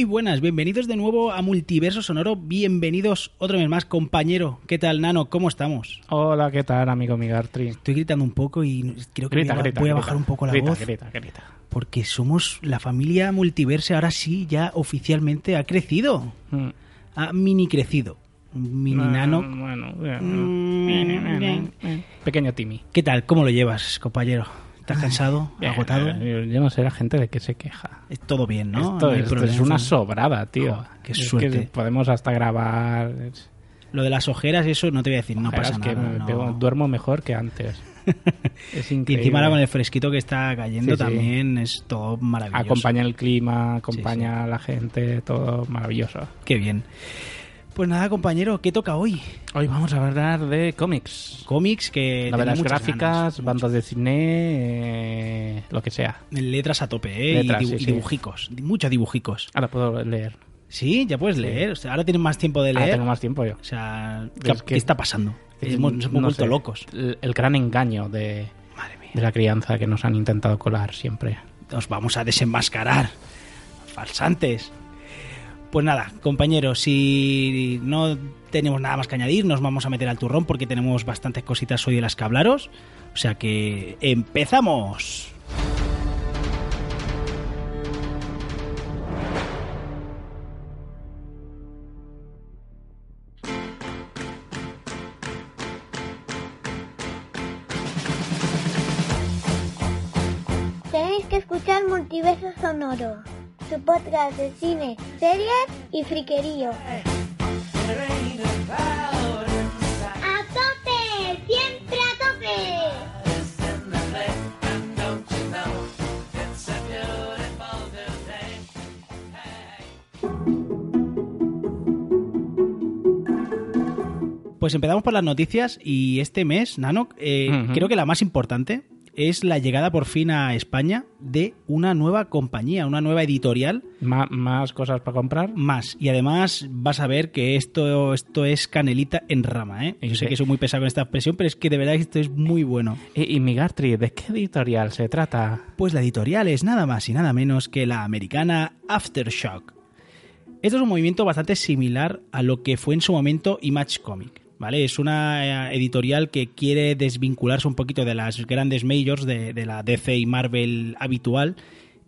Muy buenas, bienvenidos de nuevo a Multiverso Sonoro, bienvenidos otro mes más, compañero. ¿Qué tal, Nano? ¿Cómo estamos? Hola, ¿qué tal, amigo Migartri? Estoy gritando un poco y creo que Grita, voy a, grita, voy a grita. bajar un poco la voz. grita, grita. Porque somos la familia Multiverse, ahora sí, ya oficialmente ha crecido. Mm. Ha mini crecido. Mini Ah, Nano. Bueno, Mm, bueno. bien. Eh, Pequeño Timmy. ¿Qué tal? ¿Cómo lo llevas, compañero? ¿Estás cansado? Bien, ¿Agotado? eh, Yo no sé la gente de qué se queja. Es todo bien, ¿no? esto No esto es una sobrada, tío. Joder, qué Es suerte. que podemos hasta grabar. Lo de las ojeras y eso no te voy a decir, no ojeras pasa que nada. me no. pego- duermo mejor que antes. es Y increíble. encima ahora con el fresquito que está cayendo Sí, sí. también es todo maravilloso. Acompaña el clima, acompaña a la gente, todo maravilloso. Qué bien. Pues nada, compañero, ¿qué toca hoy? Hoy vamos a hablar de cómics. Cómics que... Novelas gráficas, ganas, bandas de cine, eh, lo que sea. Letras a tope, ¿eh? Letras, y, dibu- sí, y sí. dibujicos. Muchos dibujicos. Ahora puedo leer. Sí, ya puedes leer. O sea, ahora tienes más tiempo de Ahora leer. tengo más tiempo yo. O sea, Es ¿qué, que- qué está pasando? Eh, Hemos, nos hemos no vuelto sé, locos. El, el gran engaño de, Madre mía. de la crianza que nos han intentado colar siempre. Nos vamos a desenmascarar. Falsantes. Pues nada, compañeros, si no tenemos nada más que añadir, nos vamos a meter al turrón porque tenemos bastantes cositas hoy de las que hablaros. O sea que empezamos. Tenéis que escuchar Multiverso Sonoro, su podcast de cine, series y friquerío. ¡A tope! ¡Siempre a tope! Pues empezamos por las noticias y este mes, Nano, eh, creo que la más importante es la llegada por fin a España de una nueva compañía, una nueva editorial más cosas para comprar. más. Y además vas a ver que esto, esto es canelita en rama, ¿eh? Yo sé que soy muy pesado con esta expresión, pero es que de verdad esto es muy bueno. Y, y Migartri, ¿de qué editorial se trata? Pues la editorial es nada más y nada menos que la americana Aftershock. Esto es un movimiento bastante similar a lo que fue en su momento Image Comic. ¿Vale? Es una eh, editorial que quiere desvincularse un poquito de las grandes majors de, de la DC y Marvel habitual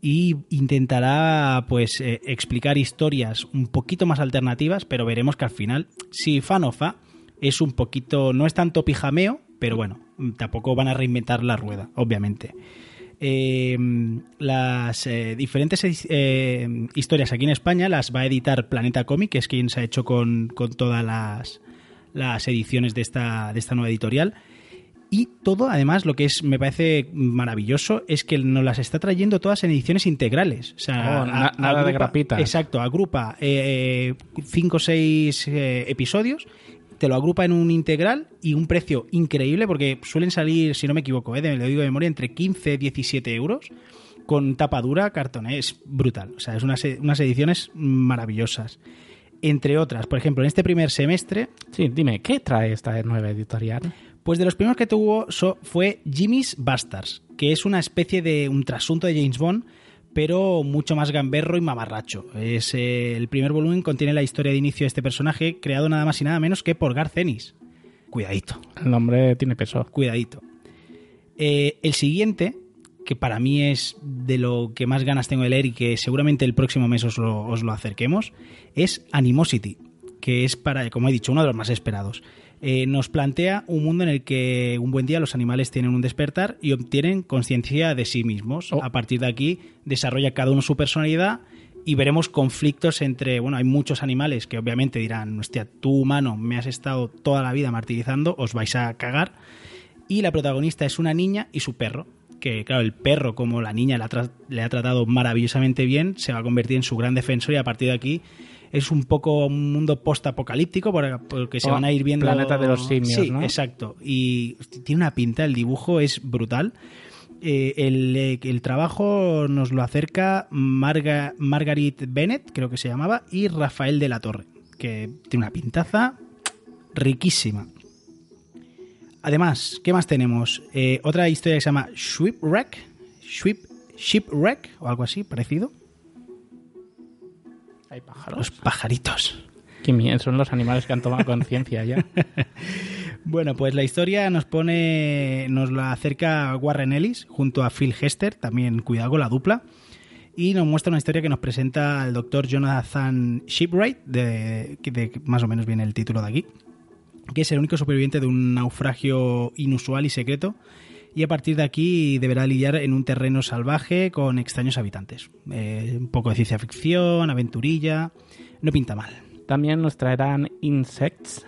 y intentará pues eh, explicar historias un poquito más alternativas, pero veremos que al final, si fan o fa, es un poquito, no es tanto pijameo, pero bueno, tampoco van a reinventar la rueda, obviamente. Eh, las diferentes eh, historias aquí en España las va a editar Planeta Comic, que es quien se ha hecho con, con todas las, las ediciones de esta, de esta nueva editorial. Y todo, además, lo que es me parece maravilloso es que nos las está trayendo todas en ediciones integrales. O sea, Oh, na- nada de grapitas. Exacto, agrupa eh, cinco o seis eh, episodios, te lo agrupa en un integral y un precio increíble porque suelen salir, si no me equivoco, eh, de- lo digo de memoria, entre 15 y 17 euros con tapa dura, cartón, eh, es brutal. O sea, es unas, unas ediciones maravillosas. Entre otras, por ejemplo, en este primer semestre Sí, dime, ¿qué trae esta nueva editorial? pues de los primeros que tuvo fue Jimmy's Bastards, que es una especie de un trasunto de James Bond, pero mucho más gamberro y mamarracho. Es, eh, el primer volumen contiene la historia de inicio de este personaje, creado nada más y nada menos que por Garth Ennis. Cuidadito, El nombre tiene peso. cuidadito. Eh, el siguiente, que para mí es de lo que más ganas tengo de leer y que seguramente el próximo mes os lo, os lo acerquemos, es Animosity, que es para, como he dicho, uno de los más esperados. Eh, nos plantea un mundo en el que un buen día los animales tienen un despertar y obtienen conciencia de sí mismos. Oh. A partir de aquí desarrolla cada uno su personalidad y veremos conflictos entre, bueno, hay muchos animales que obviamente dirán, hostia, tú humano me has estado toda la vida martirizando, os vais a cagar. Y la protagonista es una niña y su perro, que claro, el perro, como la niña le ha, tra- le ha tratado maravillosamente bien, se va a convertir en su gran defensor y a partir de aquí es un poco un mundo post-apocalíptico por- porque se Oh, van a ir viendo... Planeta de los simios, Sí, ¿no? exacto. Y tiene una pinta, el dibujo es brutal. Eh, el, eh, el trabajo nos lo acerca Marga, Margaret Bennett, creo que se llamaba, y Rafael de la Torre, que tiene una pintaza riquísima. Además, ¿qué más tenemos? Eh, otra historia que se llama Shipwreck, Ship, Shipwreck o algo así, parecido. Hay pájaros. Los pajaritos. Qué miedo, son los animales que han tomado conciencia ya. Bueno, pues la historia nos pone, nos la acerca Warren Ellis junto a Phil Hester, también cuidado con la dupla, y nos muestra una historia que nos presenta al doctor Jonathan Shipwright, de, que de- más o menos viene el título de aquí, que es el único superviviente de un naufragio inusual y secreto, y a partir de aquí deberá lidiar en un terreno salvaje con extraños habitantes. Eh, un poco de ciencia ficción, aventurilla, no pinta mal. También nos traerán Insects,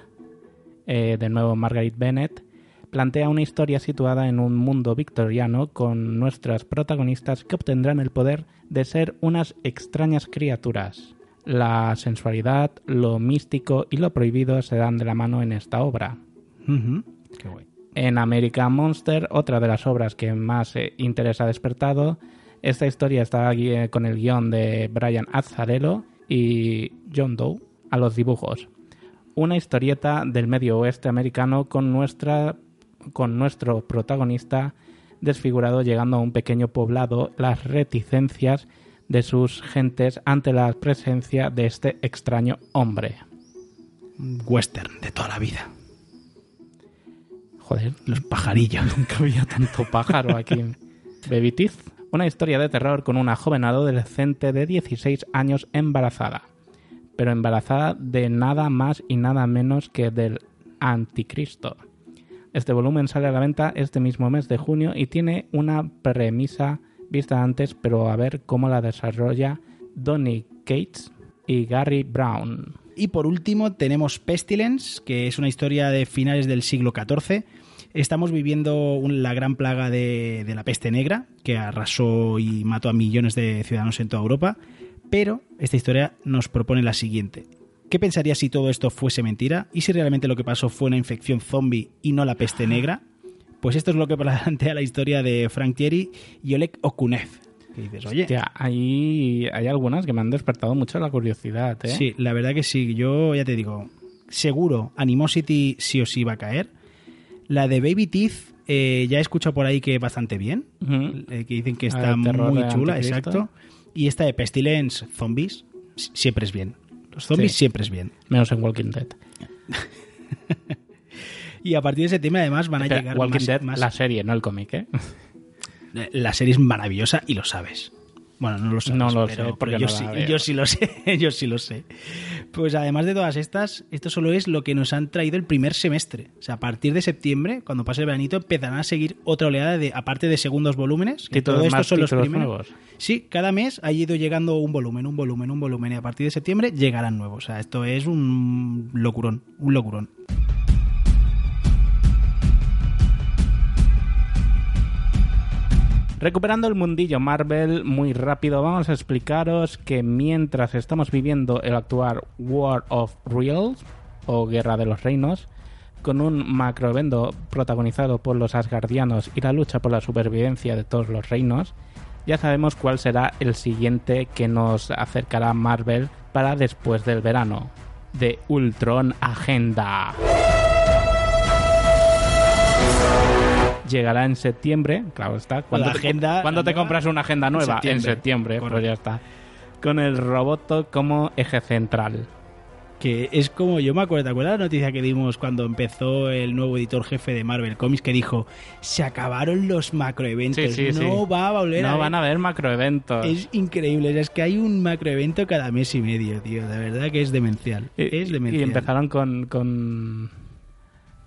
eh, de nuevo Margaret Bennett. Plantea una historia situada en un mundo victoriano con nuestras protagonistas que obtendrán el poder de ser unas extrañas criaturas. La sensualidad, lo místico y lo prohibido se dan de la mano en esta obra. Ujú, Qué guay. En American Monster, otra de las obras que más eh, interés ha despertado, esta historia está aquí, eh, con el guion de Brian Azzarello y John Doe a los dibujos. Una historieta del medio oeste americano con, nuestra, con nuestro protagonista desfigurado llegando a un pequeño poblado, las reticencias de sus gentes ante la presencia de este extraño hombre. Western de toda la vida. Joder, Los pajarillos. Nunca había tanto pájaro aquí. Baby Teeth. Una historia de terror con una joven adolescente de 16 años embarazada. Pero embarazada de nada más y nada menos que del anticristo. Este volumen sale a la venta este mismo mes de junio y tiene una premisa vista antes, pero a ver cómo la desarrolla Donny Cates y Gary Brown. Y por último tenemos Pestilence, que es una historia de finales del siglo XIV. Estamos viviendo la gran plaga de, de la peste negra, que arrasó y mató a millones de ciudadanos en toda Europa. Pero esta historia nos propone la siguiente. ¿Qué pensarías si todo esto fuese mentira? ¿Y si realmente lo que pasó fue una infección zombie y no la peste negra? Pues esto es lo que plantea la historia de Frank Thierry y Oleg Okunev. Que dices, oye, Hostia, hay, hay algunas que me han despertado mucho la curiosidad, ¿eh? Sí, la verdad que sí. Yo ya te digo, seguro Animosity sí o sí va a caer. La de Baby Teeth eh, ya he escuchado por ahí que bastante bien. Eh, que dicen que está muy chula, exacto. Y esta de Pestilence Zombies si- siempre es bien. Los zombies Sí. siempre es bien. Menos en Walking Dead. Y a partir de septiembre además van a Espera, llegar Walking más, Dead, más- la serie, no el cómic, ¿eh? La serie es maravillosa y lo sabes. Bueno, no lo sabes, No lo pero, sé, porque pero yo, no sí, yo sí lo sé, yo sí lo sé. Pues además de todas estas, esto solo es lo que nos han traído el primer semestre. O sea, a partir de septiembre, cuando pase el veranito, empezarán a seguir otra oleada de, aparte de segundos volúmenes, que todo esto son los primeros. nuevos. Sí, cada mes ha ido llegando un volumen, un volumen, un volumen, y a partir de septiembre llegarán nuevos. O sea, esto es un locurón, un locurón. Recuperando el mundillo Marvel muy rápido, vamos a explicaros que mientras estamos viviendo el actual War of Realms o Guerra de los Reinos, con un macroevento protagonizado por los Asgardianos y la lucha por la supervivencia de todos los reinos, ya sabemos cuál será el siguiente que nos acercará Marvel para después del verano. The Ultron Agenda. Llegará en septiembre, claro está. ¿Cuándo, La te, agenda- ¿cuándo te compras una agenda nueva? En septiembre. septiembre, pues ya está. Con el Roboto como eje central. Que es como, yo me acuerdo, ¿te acuerdas la noticia que dimos cuando empezó el nuevo editor jefe de Marvel Comics que dijo, se acabaron los macroeventos, Sí, sí, no sí. va a volver No a van a haber macroeventos. Es increíble, es que hay un macroevento cada mes y medio, tío, de verdad que es demencial, Y, es demencial. y empezaron con, con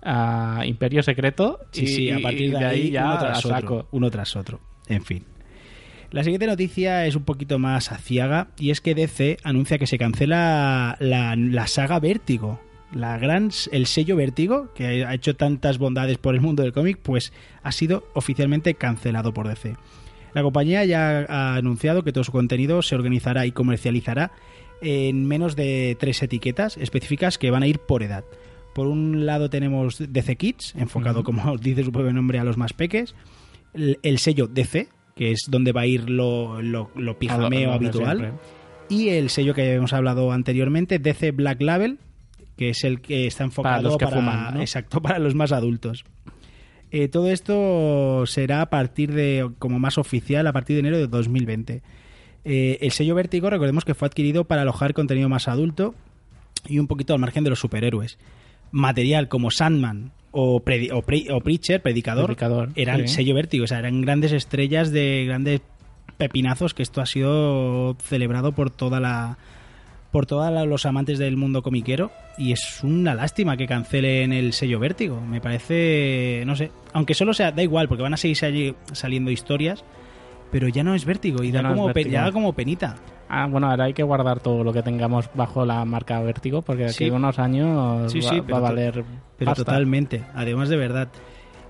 a Imperio Secreto Sí, y, sí, a partir de, ahí, ya uno tras saco. otro. Uno tras otro. En fin. La siguiente noticia es un poquito más aciaga y es que DC anuncia que se cancela la, la saga Vértigo. La gran, el sello Vértigo, que ha hecho tantas bondades por el mundo del cómic, pues ha sido oficialmente cancelado por DC. La compañía ya ha anunciado que todo su contenido se organizará y comercializará en menos de tres etiquetas específicas que van a ir por edad. Por un lado tenemos DC Kids, enfocado, como dice su propio nombre, a los más peques. El, el sello DC, que es donde va a ir lo, lo, lo pijameo lo- habitual. siempre. Y el sello que hemos hablado anteriormente, DC Black Label, que es el que está enfocado los que para, fuman, ¿no? exacto, para los más adultos. Eh, todo esto será a partir de, como más oficial, a partir de enero de 2020. Eh, el sello Vértigo, recordemos que fue adquirido para alojar contenido más adulto y un poquito al margen de los superhéroes. Material como Sandman o, Predi- o, Pre- o Preacher, Predicador, Predicador, eran sí. sello Vértigo, o sea, eran grandes estrellas de grandes pepinazos que esto ha sido celebrado por toda la por todos los amantes del mundo comiquero y es una lástima que cancelen el sello Vértigo. Me parece, no sé, aunque solo sea, da igual, porque van a seguir sali- saliendo historias, pero ya no es Vértigo y Ya da, no como Vértigo. ya da como penita. Ah, bueno, ahora hay que guardar todo lo que tengamos bajo la marca Vértigo porque de aquí Sí. a unos años Sí, va, sí, va pero a valer Pero pasta. totalmente, además de verdad.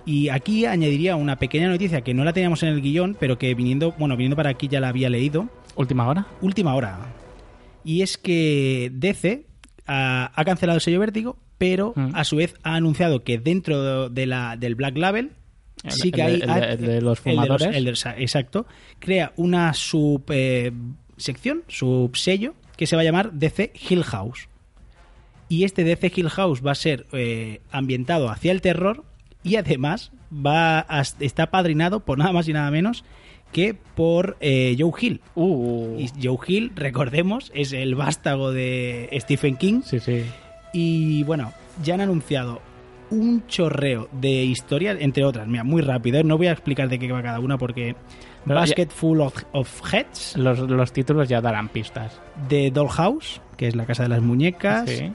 Y aquí añadiría una pequeña noticia que no la teníamos en el guion, pero que viniendo, bueno, viniendo para aquí ya la había leído. ¿Última hora? Última hora. Y es que DC ha, ha cancelado el sello Vértigo, pero Mm. a su vez ha anunciado que dentro de la, del Black Label El- sí que el hay el de- los fumadores. de- exacto crea una sub eh, sección subsello que se va a llamar DC Hill House y este DC Hill House va a ser eh, ambientado hacia el terror y además va a- está padrinado por nada más y nada menos que por eh, Joe Hill Uh, y Joe Hill recordemos es el vástago de Stephen King sí, sí. y bueno, ya han anunciado un chorreo de historias, entre otras. Mira, muy rápido, ¿eh? no voy a explicar de qué va cada una porque Basket Full of, of Heads, Los, los títulos ya darán pistas. The Dollhouse, que es la casa de las muñecas, Sí.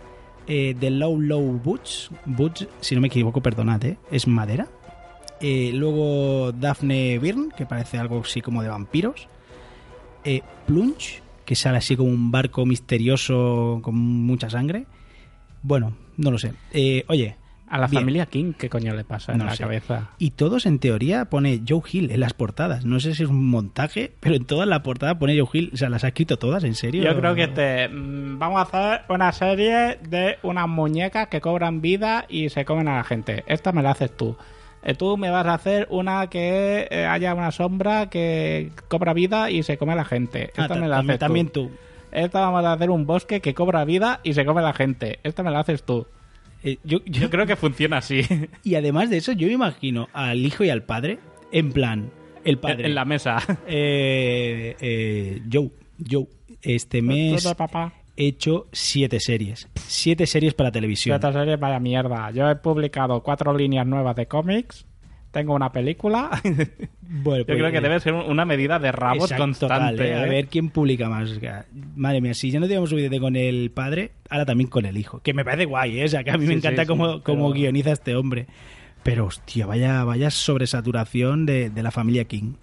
eh, The Low Low Boots, Boots, si no me equivoco, perdonad, ¿eh? es madera. Eh, luego Daphne Byrne, que parece algo así como de vampiros. Eh, Plunge, que sale así como un barco misterioso con mucha sangre. Bueno, no lo sé. Eh, oye, A la Bien. familia King, ¿qué coño le pasa en la sé. cabeza? Y todos en teoría pone Joe Hill en las portadas. No sé si es un montaje, pero en toda la portada pone Joe Hill. O sea, las ha escrito todas, ¿en serio? Yo creo que te, mm, vamos a hacer una serie de unas muñecas que cobran vida y se comen a la gente. Esta me la haces tú. Eh, Tú me vas a hacer una que eh, haya una sombra que cobra vida y se come a la gente. Ah, Esta ta- me la haces también tú. tú. Esta vamos a hacer un bosque que cobra vida y se come a la gente. Esta me la haces tú. Eh, yo, yo- Yo creo que funciona así. Y además de eso, yo me imagino al hijo y al padre, en plan, el padre. en la mesa. eh, eh, Joe, Joe, este mes he hecho siete series. Siete series para televisión. Esta serie vaya mierda. Yo he publicado cuatro líneas nuevas de cómics. Tengo una película. Bueno, Yo pues, creo que eh, debe ser una medida de rabos Exacto, constante. ¿eh? A ¿eh? ver quién publica más. O sea, madre mía, si ya no teníamos suficiente con el padre, ahora también con el hijo. Que me parece guay, ¿eh? O sea, que a mí me encanta sí, cómo, sí, cómo pero- guioniza este hombre. Pero, hostia, vaya, vaya sobresaturación de, de la familia King.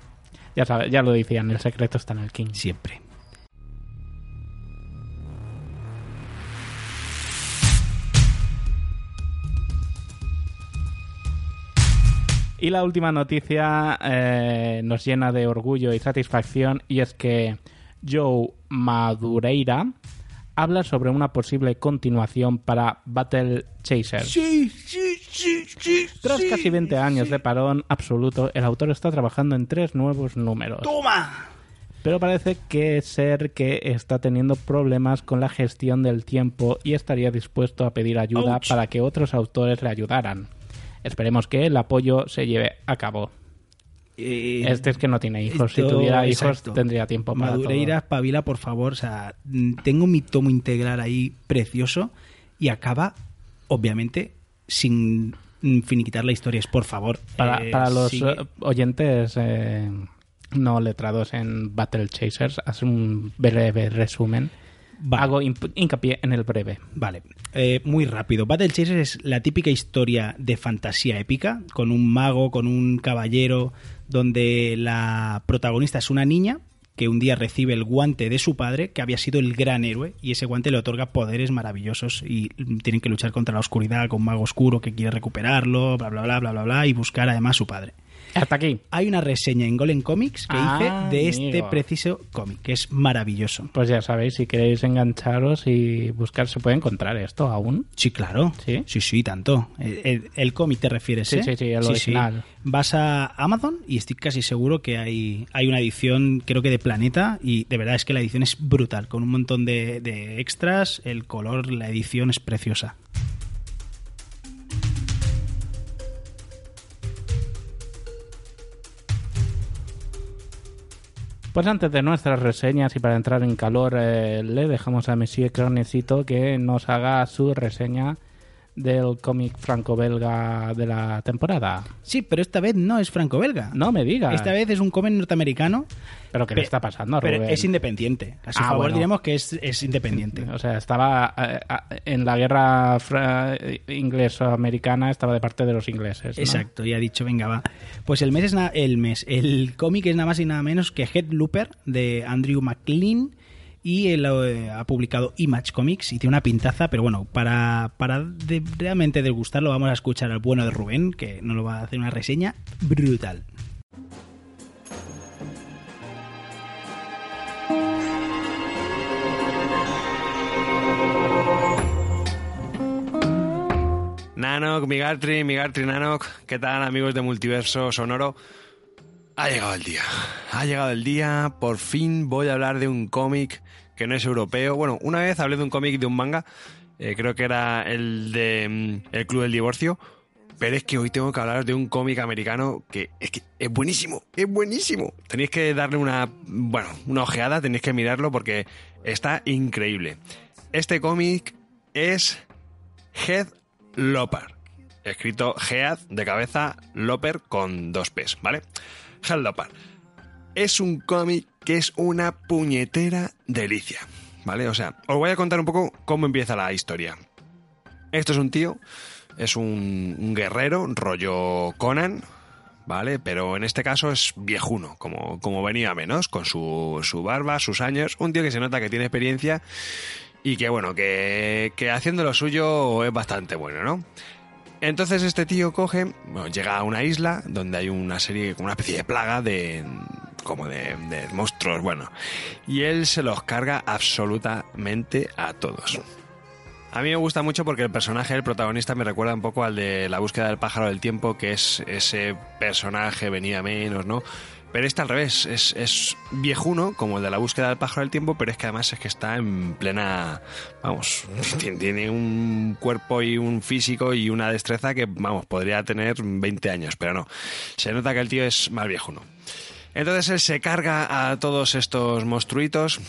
Ya sabes, ya lo decían, el secreto está en el King. Siempre. Y la última noticia eh, nos llena de orgullo y satisfacción y es que Joe Madureira habla sobre una posible continuación para Battle Chasers. Sí, sí, sí, sí. Tras casi 20 años de parón absoluto, el autor está trabajando en tres nuevos números. ¡Toma! Pero parece que ser que está teniendo problemas con la gestión del tiempo y estaría dispuesto a pedir ayuda Ouch. para que otros autores le ayudaran. Esperemos que el apoyo se lleve a cabo. Eh, Este es que no tiene hijos. Si tuviera hijos, exacto. tendría tiempo para Madureira, espabila, por favor. O sea, tengo mi tomo integral ahí precioso y acaba, obviamente, sin finiquitar la historia. Es por favor. Para, eh, para los sigue. eh, oyentes eh, no letrados en Battle Chasers, haz un breve resumen. Vale. hago hincapié en el breve. Vale, eh, muy rápido. Battle Chasers es la típica historia de fantasía épica, con un mago, con un caballero, donde la protagonista es una niña que un día recibe el guante de su padre, que había sido el gran héroe, y ese guante le otorga poderes maravillosos y tienen que luchar contra la oscuridad con un mago oscuro que quiere recuperarlo, bla, bla, bla, bla, bla, bla, y buscar además a su padre. Hasta aquí. Hay una reseña en Golem Comics que Ah, hice de este preciso cómic, que es maravilloso. Pues ya sabéis, si queréis engancharos y buscar, se puede encontrar esto aún. Sí, claro. ¿Sí? Sí, sí, tanto. El, el- el cómic te refieres, Sí, ¿eh? sí, sí, el original. Vas a Amazon y estoy casi seguro que hay, hay una edición, creo que de Planeta, y de verdad es que la edición es brutal, con un montón de, de extras, el color, la edición es preciosa. Pues antes de nuestras reseñas y para entrar en calor, eh, le dejamos a Monsieur Cronecito que nos haga su reseña del cómic franco-belga de la temporada. Sí, pero esta vez no es franco-belga. No me digas. Esta vez es un cómic norteamericano, ¿Pero qué le está pasando, pero Rubén? es independiente. A su Ah, favor bueno. diremos que es, es independiente. O sea, estaba eh, en la guerra fra- ingleso-americana, estaba de parte de los ingleses. ¿no? Exacto, y ha dicho, venga, va. Pues el mes es el mes, el cómic es nada más y nada menos que Head Looper de Andrew McLean y él eh, ha publicado Image Comics y tiene una pintaza, pero bueno, para, para realmente degustarlo vamos a escuchar al bueno de Rubén, que nos lo va a hacer una reseña brutal. Nanok, Migartri, Migartri, Nanok, ¿qué tal amigos de Multiverso Sonoro? Ha llegado el día, ha llegado el día, por fin voy a hablar de un cómic que no es europeo. Bueno, una vez hablé de un cómic de un manga, eh, creo que era el de mm, El Club del Divorcio, pero es que hoy tengo que hablar de un cómic americano que es que es buenísimo, es buenísimo. Tenéis que darle una, bueno, una ojeada, tenéis que mirarlo porque está increíble. Este cómic es Head Loper. Escrito Head de cabeza, Loper con dos P's, ¿vale? Loper. Es un cómic que es una puñetera delicia, ¿vale? O sea, os voy a contar un poco cómo empieza la historia. Esto es un tío, es un, un guerrero, rollo Conan, ¿vale? Pero en este caso es viejuno, como, como venía menos, con su, su barba, sus años. Un tío que se nota que tiene experiencia y que bueno, que, que haciendo lo suyo es bastante bueno, ¿no? Entonces este tío coge, bueno, llega a una isla donde hay una serie, una especie de plaga de como de, de monstruos, bueno, y él se los carga absolutamente a todos. A mí me gusta mucho porque el personaje del protagonista me recuerda un poco al de La búsqueda del pájaro del tiempo, que es ese personaje venía menos, ¿no? Pero este al revés, es, es viejuno, como el de la búsqueda del pájaro del tiempo, pero es que además es que está en plena. Vamos, tiene- un cuerpo y un físico y una destreza que, vamos, podría tener 20 años, pero no. Se nota que el tío es más viejuno. Entonces él se carga a todos estos monstruitos.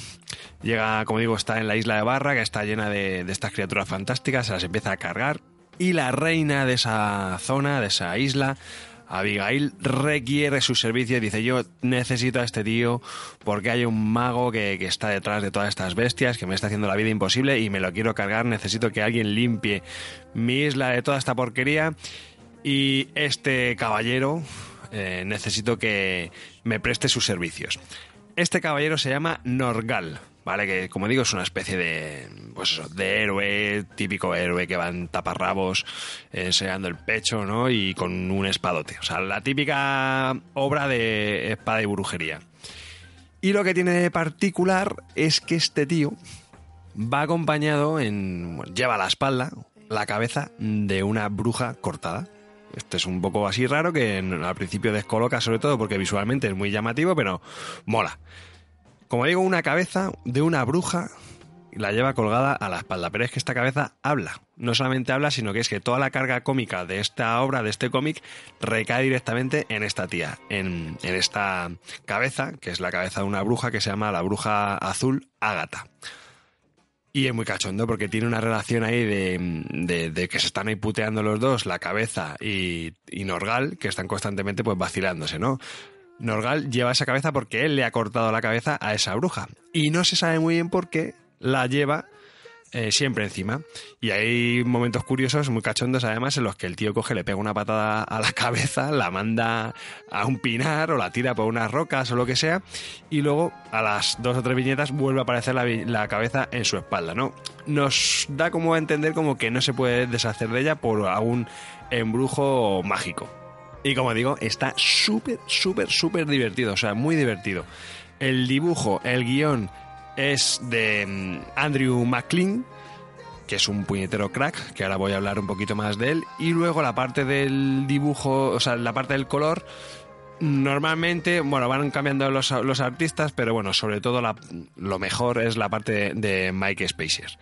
Llega, como digo, está en la isla de Barra, que está llena de, de estas criaturas fantásticas, se las empieza a cargar. Y la reina de esa zona, de esa isla, Abigail, requiere su servicio y dice, yo necesito a este tío porque hay un mago que, que está detrás de todas estas bestias, que me está haciendo la vida imposible y me lo quiero cargar, necesito que alguien limpie mi isla de toda esta porquería. Y este caballero, eh, necesito que me preste sus servicios. Este caballero se llama Norgal, ¿vale? Que como digo es una especie de, pues eso, de héroe, típico héroe que va en taparrabos, eh, enseñando el pecho, ¿no? Y con un espadote. O sea, la típica obra de espada y brujería. Y lo que tiene de particular es que este tío va acompañado en... lleva a la espalda la cabeza de una bruja cortada. Este es un poco así raro que en- al principio descoloca sobre todo porque visualmente es muy llamativo, pero mola. Como digo, una cabeza de una bruja y la lleva colgada a la espalda, pero es que esta cabeza habla. No solamente habla, sino que es que toda la carga cómica de esta obra, de este cómic, recae directamente en esta tía, en, en esta cabeza, que es la cabeza de una bruja que se llama la bruja azul Ágata. Y es muy cachondo porque tiene una relación ahí de, de- que se están ahí puteando los dos, la cabeza y, y Norgal, que están constantemente pues vacilándose, ¿no? Norgal lleva esa cabeza porque él le ha cortado la cabeza a esa bruja. Y no se sabe muy bien por qué, la lleva eh, siempre encima. Y hay momentos curiosos, muy cachondos además, en los que el tío coge, le pega una patada a la cabeza, la manda a un pinar o la tira por unas rocas o lo que sea, y luego a las dos o tres viñetas vuelve a aparecer la, la cabeza en su espalda, ¿no? Nos da como a entender como que no se puede deshacer de ella por algún embrujo mágico. Y como digo, está súper, súper, súper divertido, o sea, muy divertido. El dibujo, el guion es de mm, Andrew McLean, que es un puñetero crack, que ahora voy a hablar un poquito más de él. Y luego la parte del dibujo, o sea, la parte del color, normalmente, bueno, van cambiando los, artistas, pero bueno, sobre todo lo mejor es la parte de, de Mike Spacer.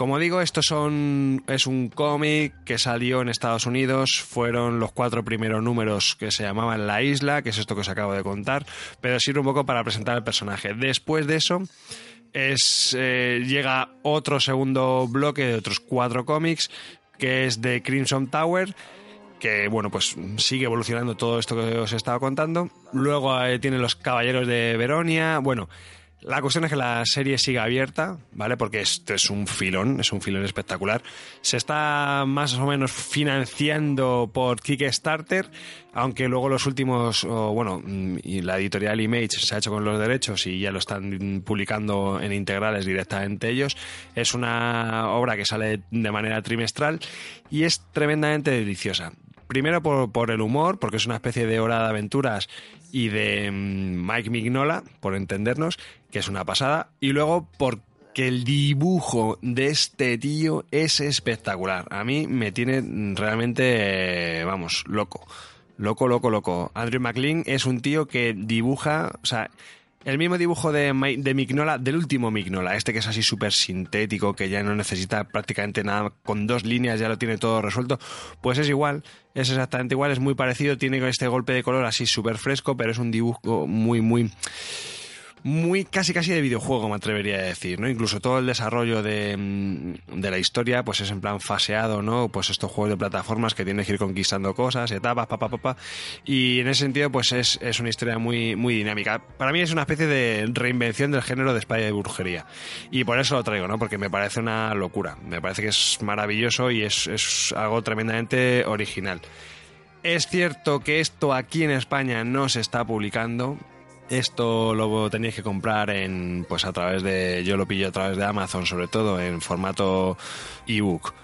Como digo, esto son, es un cómic que salió en Estados Unidos. Fueron los cuatro primeros números que se llamaban La Isla, que es esto que os acabo de contar, pero sirve un poco para presentar el personaje. Después de eso, es, eh, llega otro segundo bloque de otros cuatro cómics, que es de Crimson Tower, que bueno, pues sigue evolucionando todo esto que os he estado contando. Luego eh, tiene los Caballeros de Veronia. Bueno, la cuestión es que la serie sigue abierta, ¿vale? Porque esto es un filón, es un filón espectacular. Se está más o menos financiando por Kickstarter, aunque luego los últimos, bueno, y la editorial Image se ha hecho con los derechos y ya lo están publicando en integrales directamente ellos. Es una obra que sale de manera trimestral y es tremendamente deliciosa. Primero por, por el humor, porque es una especie de hora de aventuras y de mm, Mike Mignola, por entendernos, que es una pasada. Y luego porque el dibujo de este tío es espectacular. A mí me tiene realmente, vamos, loco. Loco, loco, loco. Andrew McLean es un tío que dibuja, o sea, el mismo dibujo de, de Mignola, del último Mignola, este que es así súper sintético, que ya no necesita prácticamente nada, con dos líneas ya lo tiene todo resuelto, pues es igual, es exactamente igual, es muy parecido, tiene este golpe de color así súper fresco, pero es un dibujo muy, muy muy casi casi de videojuego me atrevería a decir, ¿no? Incluso todo el desarrollo de, mm, de la historia pues es en plan faseado, ¿no? Pues estos juegos de plataformas que tienes que ir conquistando cosas, etapas, papá, papá. Y en ese sentido pues es, es una historia muy, muy dinámica. Para mí es una especie de reinvención del género de espada de brujería. Y por eso lo traigo, ¿no? Porque me parece una locura. Me parece que es maravilloso y es, es algo tremendamente original. Es cierto que esto aquí en España no se está publicando. Esto lo tenéis que comprar en, pues a través de, yo lo pillo a través de Amazon, sobre todo en formato ebook,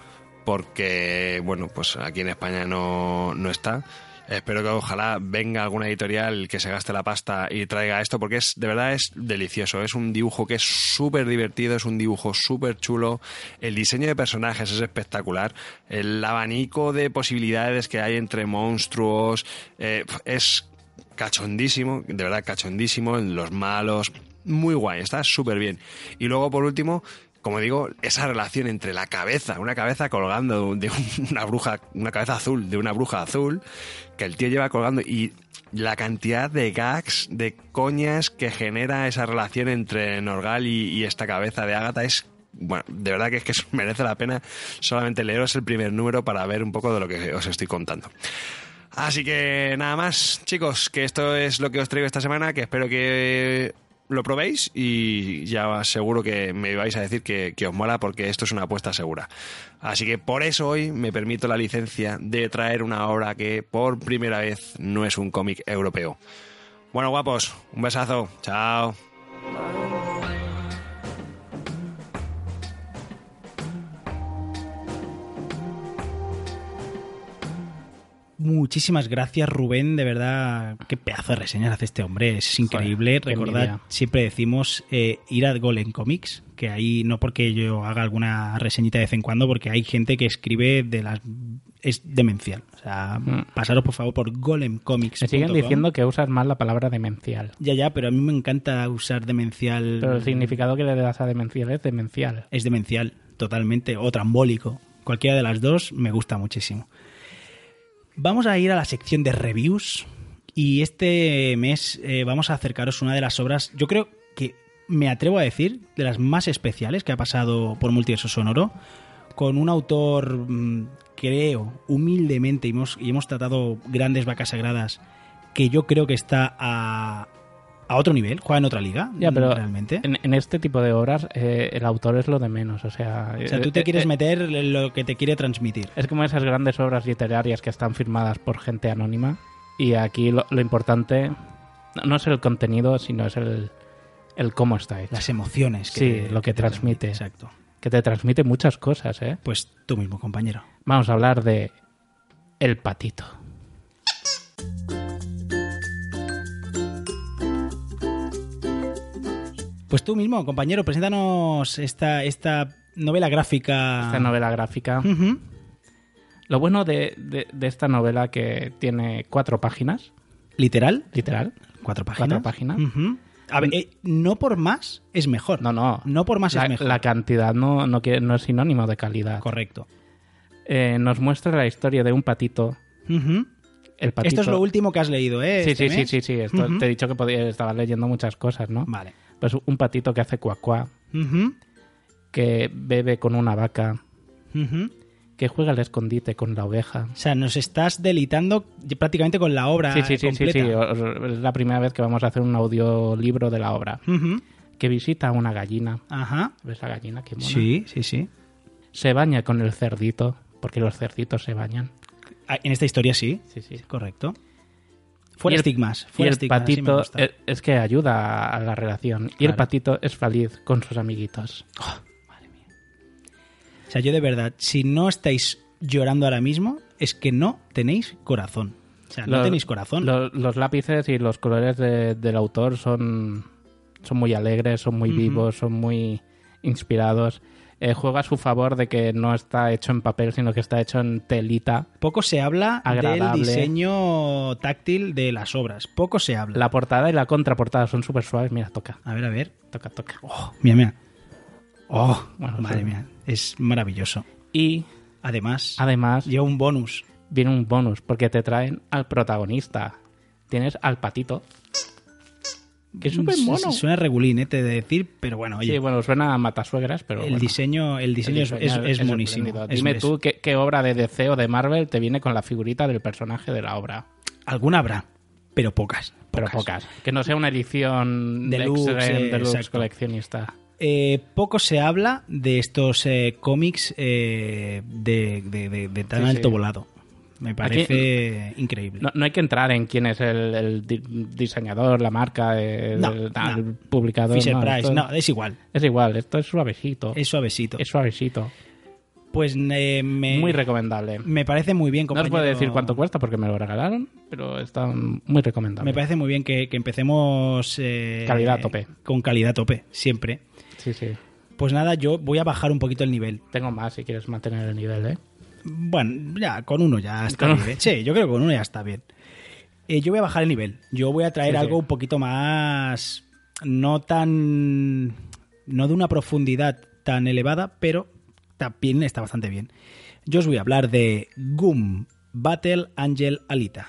porque, bueno, pues aquí en España no, no está. Espero que ojalá venga alguna editorial que se gaste la pasta y traiga esto, porque es de verdad es delicioso. Es un dibujo que es súper divertido, es un dibujo súper chulo. El diseño de personajes es espectacular. El abanico de posibilidades que hay entre monstruos eh, es cachondísimo, de verdad cachondísimo, los malos, muy guay, está súper bien. Y luego por último, como digo, esa relación entre la cabeza, una cabeza colgando de una bruja, una cabeza azul, de una bruja azul, que el tío lleva colgando y la cantidad de gags, de coñas que genera esa relación entre Norgal y, y esta cabeza de Ágata es bueno, de verdad que es que merece la pena solamente leeros el primer número para ver un poco de lo que os estoy contando. Así que nada más, chicos, que esto es lo que os traigo esta semana, que espero que lo probéis y ya seguro que me vais a decir que, que os mola porque esto es una apuesta segura. Así que por eso hoy me permito la licencia de traer una obra que por primera vez no es un cómic europeo. Bueno, guapos, un besazo, chao. Muchísimas gracias, Rubén. De verdad, qué pedazo de reseñas hace este hombre. Es increíble. qué Recordad, siempre decimos eh, ir a Golem Comics, que ahí no porque yo haga alguna reseñita de vez en cuando, porque hay gente que escribe de las. Es demencial. O sea, pasaros por favor por Golem Comics. Me siguen diciendo que usas mal la palabra demencial. Ya, ya, pero a mí me encanta usar demencial. Pero el significado que le das a demencial es demencial. es demencial, totalmente, o trambólico. Cualquiera de las dos me gusta muchísimo. Vamos a ir a la sección de reviews y este mes eh, vamos a acercaros una de las obras, yo creo que me atrevo a decir, de las más especiales que ha pasado por Multiverso Sonoro, con un autor, mm, creo, humildemente, y hemos, y hemos tratado grandes vacas sagradas, que yo creo que está a, a otro nivel, juega en otra liga, Ya, pero realmente. En, en este tipo de obras eh, el autor es lo de menos. O sea, O sea, tú eh, te quieres eh, meter en lo que te quiere transmitir. Es como esas grandes obras literarias que están firmadas por gente anónima. Y aquí lo, lo importante no, es el contenido, sino es el, el cómo está hecho. Las emociones. Que Sí, te- lo que te transmite. Exacto. Que te transmite muchas cosas, ¿eh? Pues tú mismo, compañero. Vamos a hablar de El Patito. Pues tú mismo, compañero, preséntanos esta, esta novela gráfica. Esta novela gráfica. Lo bueno de, de- de esta novela que tiene cuatro páginas, Literal, literal. cuatro páginas. Cuatro páginas. A ver, eh, no por más es mejor. No, no. No por más la, es mejor. la cantidad no, no, no es sinónimo de calidad. Correcto. Eh, nos muestra la historia de un patito. Ujú. El patito. Esto es lo último que has leído, ¿eh? Sí, este sí, sí, mes? sí, sí. Esto, Ujú. Te he dicho que podía, estaba leyendo muchas cosas, ¿no? Vale. Pues un patito que hace cuacuá, Ujú. que bebe con una vaca, que juega al escondite con la oveja. O sea, nos estás delitando prácticamente con la obra Sí, sí, sí, sí, completa. sí. Es la primera vez que vamos a hacer un audiolibro de la obra. Que visita a una gallina. Ajá. ¿Ves la gallina? Qué mona. Sí, sí, sí. Se baña con el cerdito, porque los cerditos se bañan. Ah, En esta historia sí. Sí, sí. Correcto. Fuera Y el- estigmas. Y Fuera el estigmas, patito es, es que ayuda a la relación. Y el patito es feliz con sus amiguitos. O sea, yo de verdad, si no estáis llorando ahora mismo, es que no tenéis corazón. O sea, no Los- tenéis corazón. Los, los lápices y los colores de- del autor son, son muy alegres, son muy vivos, son muy inspirados. Eh, juega a su favor de que no está hecho en papel, sino que está hecho en telita. Poco se habla del diseño táctil de las obras. Poco se habla. La portada y la contraportada son súper suaves. Mira, toca, A ver, a ver. toca, toca. Oh, mira, mira. Oh, Bueno, madre sí. mía. Es maravilloso. Y Además, además lleva un bonus. viene un bonus, porque te traen al protagonista. Tienes al patito. Que es súper Sí, mono. Suena regulín, eh, te de decir, pero bueno, oye, Sí, bueno, suena a matasuegras, pero el, bueno. diseño, el diseño, El es- diseño es, es. Es- Dime tú ¿qué, qué obra de DC o de Marvel te viene con la figurita del personaje de la obra. Alguna habrá, pero pocas. Pero pocas. Que no sea una edición Deluxe, eh, deluxe exacto. coleccionista. Eh, poco se habla de estos eh, cómics eh, de, de- de- de tan Sí, alto sí. volado. Me parece increíble. No, no hay que entrar en quién es el, el di- diseñador, la marca, el, No, el- no. el publicador. Fisher no, Price, no, es igual. Es igual, esto es suavecito. Es suavecito. Es suavecito. Pues eh, me, Muy recomendable. me parece muy bien, No os puedo decir cuánto cuesta porque me lo regalaron, pero está muy recomendable. Me parece muy bien que, que empecemos... eh, Calidad tope. Con calidad tope, siempre. Sí, sí. Pues nada, yo voy a bajar un poquito el nivel. Tengo más si quieres mantener el nivel, ¿eh? Bueno, ya, con uno ya está Con- bien. Sí, yo creo que con uno ya está bien. Eh, yo voy a bajar el nivel. Yo voy a traer Sí, sí. algo un poquito más. No tan. No de una profundidad tan elevada, pero también está bastante bien. Yo os voy a hablar de Goom Battle Angel Alita.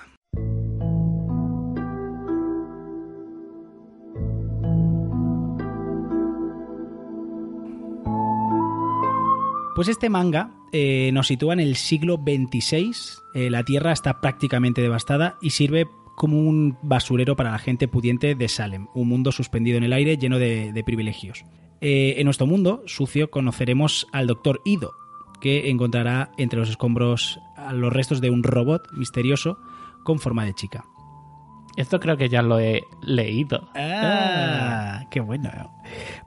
Pues este manga eh, nos sitúa en el siglo XXVI. Eh, la Tierra está prácticamente devastada y sirve como un basurero para la gente pudiente de Salem, un mundo suspendido en el aire lleno de, privilegios. Eh, en nuestro mundo sucio conoceremos al Doctor Ido, que encontrará entre los escombros los restos de un robot misterioso con forma de chica. Esto creo que ya lo he leído. Ah, qué bueno.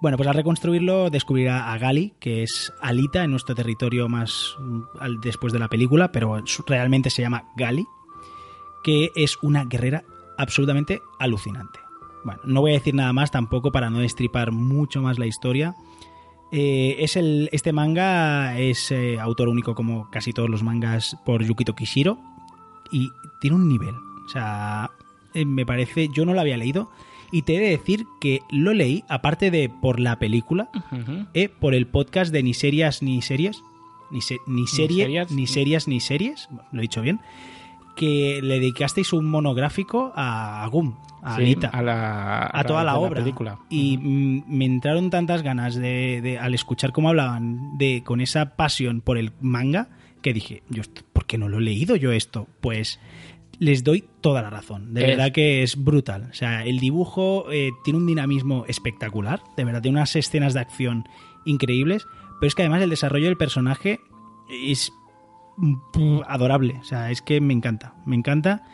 Bueno, pues al reconstruirlo descubrirá a Gali, que es Alita en nuestro territorio más mm, después de la película, pero realmente se llama Gali, que es una guerrera absolutamente alucinante. Bueno, no voy a decir nada más tampoco para no destripar mucho más la historia. Eh, es el, este manga es eh, autor único como casi todos los mangas por Yukito Kishiro y tiene un nivel. O sea, eh, me parece, yo no lo había leído y te he de decir que lo leí, aparte de por la película, eh, por el podcast de Ni Serias Ni Series, ni, se- ni, serie, Serias, ni ni- Serias Ni Series, lo he dicho bien, que le dedicasteis un monográfico a Gum, a Sí, Alita a, la, a toda la obra. película. Y me entraron tantas ganas de, de- al escuchar cómo hablaban de con esa pasión por el manga que dije, yo ¿por qué no lo he leído yo esto? Pues les doy toda la razón. De Es- verdad que es brutal. O sea, el dibujo eh, tiene un dinamismo espectacular. De verdad, tiene unas escenas de acción increíbles. Pero es que además el desarrollo del personaje es mm, adorable. O sea, es que me encanta. Me encanta.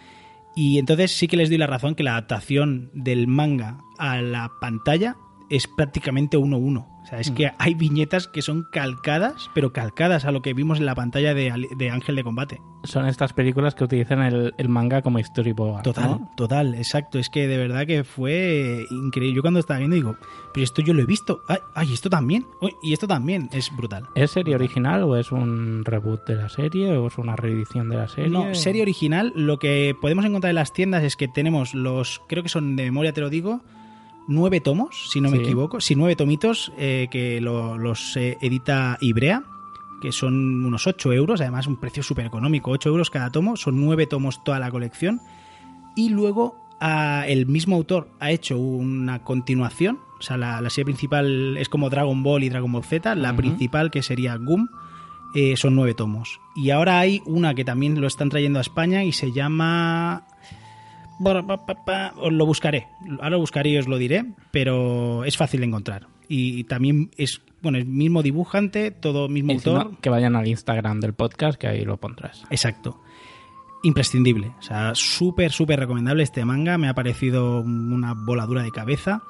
Y entonces sí que les doy la razón que la adaptación del manga a la pantalla es prácticamente uno a uno. O sea, es que hay viñetas que son calcadas, pero calcadas a lo que vimos en la pantalla de, de Ángel de Combate. Son estas películas que utilizan el, el manga como storyboard. Total, ¿no? total, exacto. Es que de verdad que fue increíble. Yo cuando estaba viendo digo, pero esto yo lo he visto. Ay, ay, esto también. Uy, y esto también. Es brutal. ¿Es serie original o es un reboot de la serie o es una reedición de la serie? No, serie original. Lo que podemos encontrar en las tiendas es que tenemos los, creo que son de memoria, te lo digo, nueve tomos, si no me Sí. equivoco. Sí, nueve tomitos eh, que lo- los eh, edita Ibrea, que son unos 8 euros, además un precio súper económico, 8 euros cada tomo, son nueve tomos toda la colección. Y luego el mismo autor ha hecho una continuación, o sea, la, la serie principal es como Dragon Ball y Dragon Ball Z, la principal que sería Goom, eh, son nueve tomos. Y ahora hay una que también lo están trayendo a España y se llama... lo buscaré. Ahora lo buscaré y os lo diré, pero es fácil de encontrar. Y también es, bueno, el mismo dibujante, todo mismo autor. que vayan al Instagram del podcast, que ahí lo pondrás. Exacto. Imprescindible. O sea, súper, súper recomendable este manga. Me ha parecido una voladura de cabeza.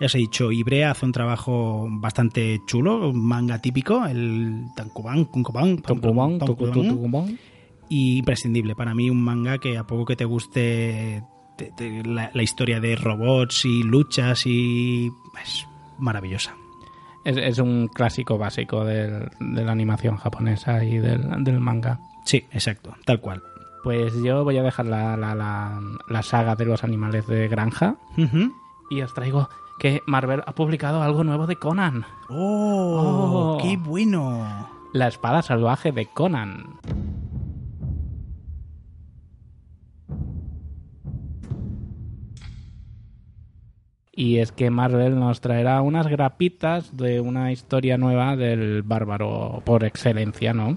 Ya os he dicho, Ibrea hace un trabajo bastante chulo, un manga típico, el Tokubon, Tankoban, Tokubon. Y imprescindible. Para mí un manga que a poco que te guste te- te- la, la historia de robots y luchas y es maravillosa. Es, es un clásico básico del- de la animación japonesa y del, del manga. Sí, exacto, tal cual. Pues yo voy a dejar la, la, la, saga de los animales de granja y os traigo que Marvel ha publicado algo nuevo de Conan. ¡Oh! Oh. ¡Qué bueno! La espada salvaje de Conan. Y es que Marvel nos traerá unas grapitas de una historia nueva del bárbaro por excelencia, ¿no?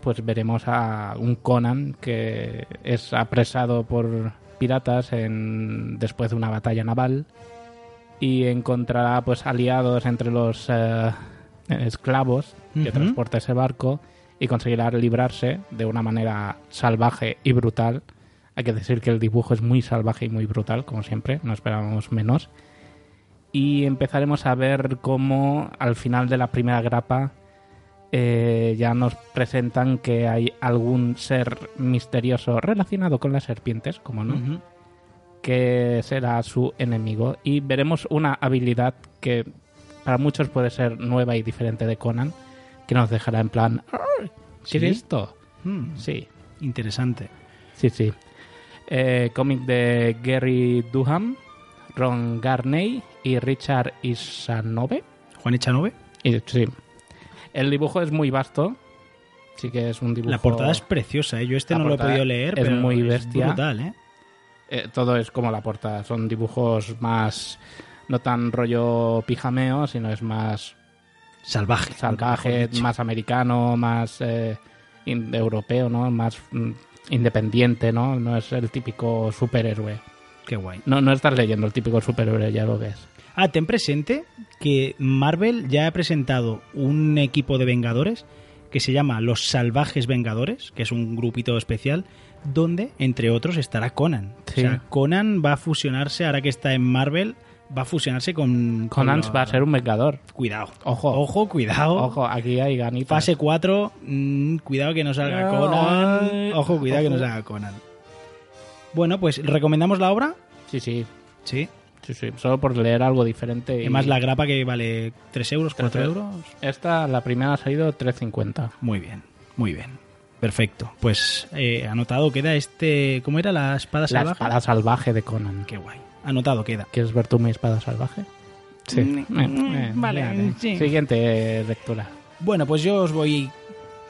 Pues veremos a un Conan que es apresado por piratas en, después de una batalla naval y encontrará pues aliados entre los eh, esclavos que transporta ese barco y conseguirá librarse de una manera salvaje y brutal. Hay que decir que el dibujo es muy salvaje y muy brutal, como siempre, no esperábamos menos. Y empezaremos a ver cómo al final de la primera grapa eh, ya nos presentan que hay algún ser misterioso relacionado con las serpientes, como no, que será su enemigo. Y veremos una habilidad que para muchos puede ser nueva y diferente de Conan, que nos dejará en plan, "Ay, ¿qué ¿Sí? es esto? Mm, Sí, Interesante. sí, sí. Eh, cómic de Gary Duham, Ron Garney y Richard Isanove. Juan Echanove. Y, sí. El dibujo es muy vasto. Sí que es un dibujo... La portada es preciosa, ¿eh? Yo este La no lo he podido leer, es pero muy bestia. brutal, ¿eh? Eh, todo es como la portada. Son dibujos más... No tan rollo pijameo, sino es más Salvaje. salvaje, más americano, más eh, europeo, ¿no? Más mm, independiente, ¿no? No es el típico superhéroe. Qué guay. No, no estás leyendo el típico superhéroe, ya lo ves. Ah, ten presente que Marvel ya ha presentado un equipo de Vengadores que se llama Los Salvajes Vengadores, que es un grupito especial, donde, entre otros, estará Conan. Sí. O sea, Conan va a fusionarse, ahora que está en Marvel, va a fusionarse con... con Conan la- va a ser un vengador. Cuidado. Ojo. Ojo, cuidado. Ojo, aquí hay ganitas. Fase 4, mm, cuidado que no salga Conan. Ojo, cuidado que no salga Conan. Bueno, pues recomendamos la obra. Sí, sí, Sí. sí, sí. Solo por leer algo diferente. y- Además, la grapa que vale 3 euros, 4 Tres euros. Esta, la primera ha salido 3.50. Muy bien, muy bien. Perfecto. Pues eh, anotado queda este. ¿Cómo era la espada La salvaje? espada salvaje de Conan. Qué guay. Anotado queda. ¿Quieres ver tú mi espada salvaje? Sí. Mm, Eh, mm, eh, vale, sí. Siguiente lectura. Bueno, pues yo os voy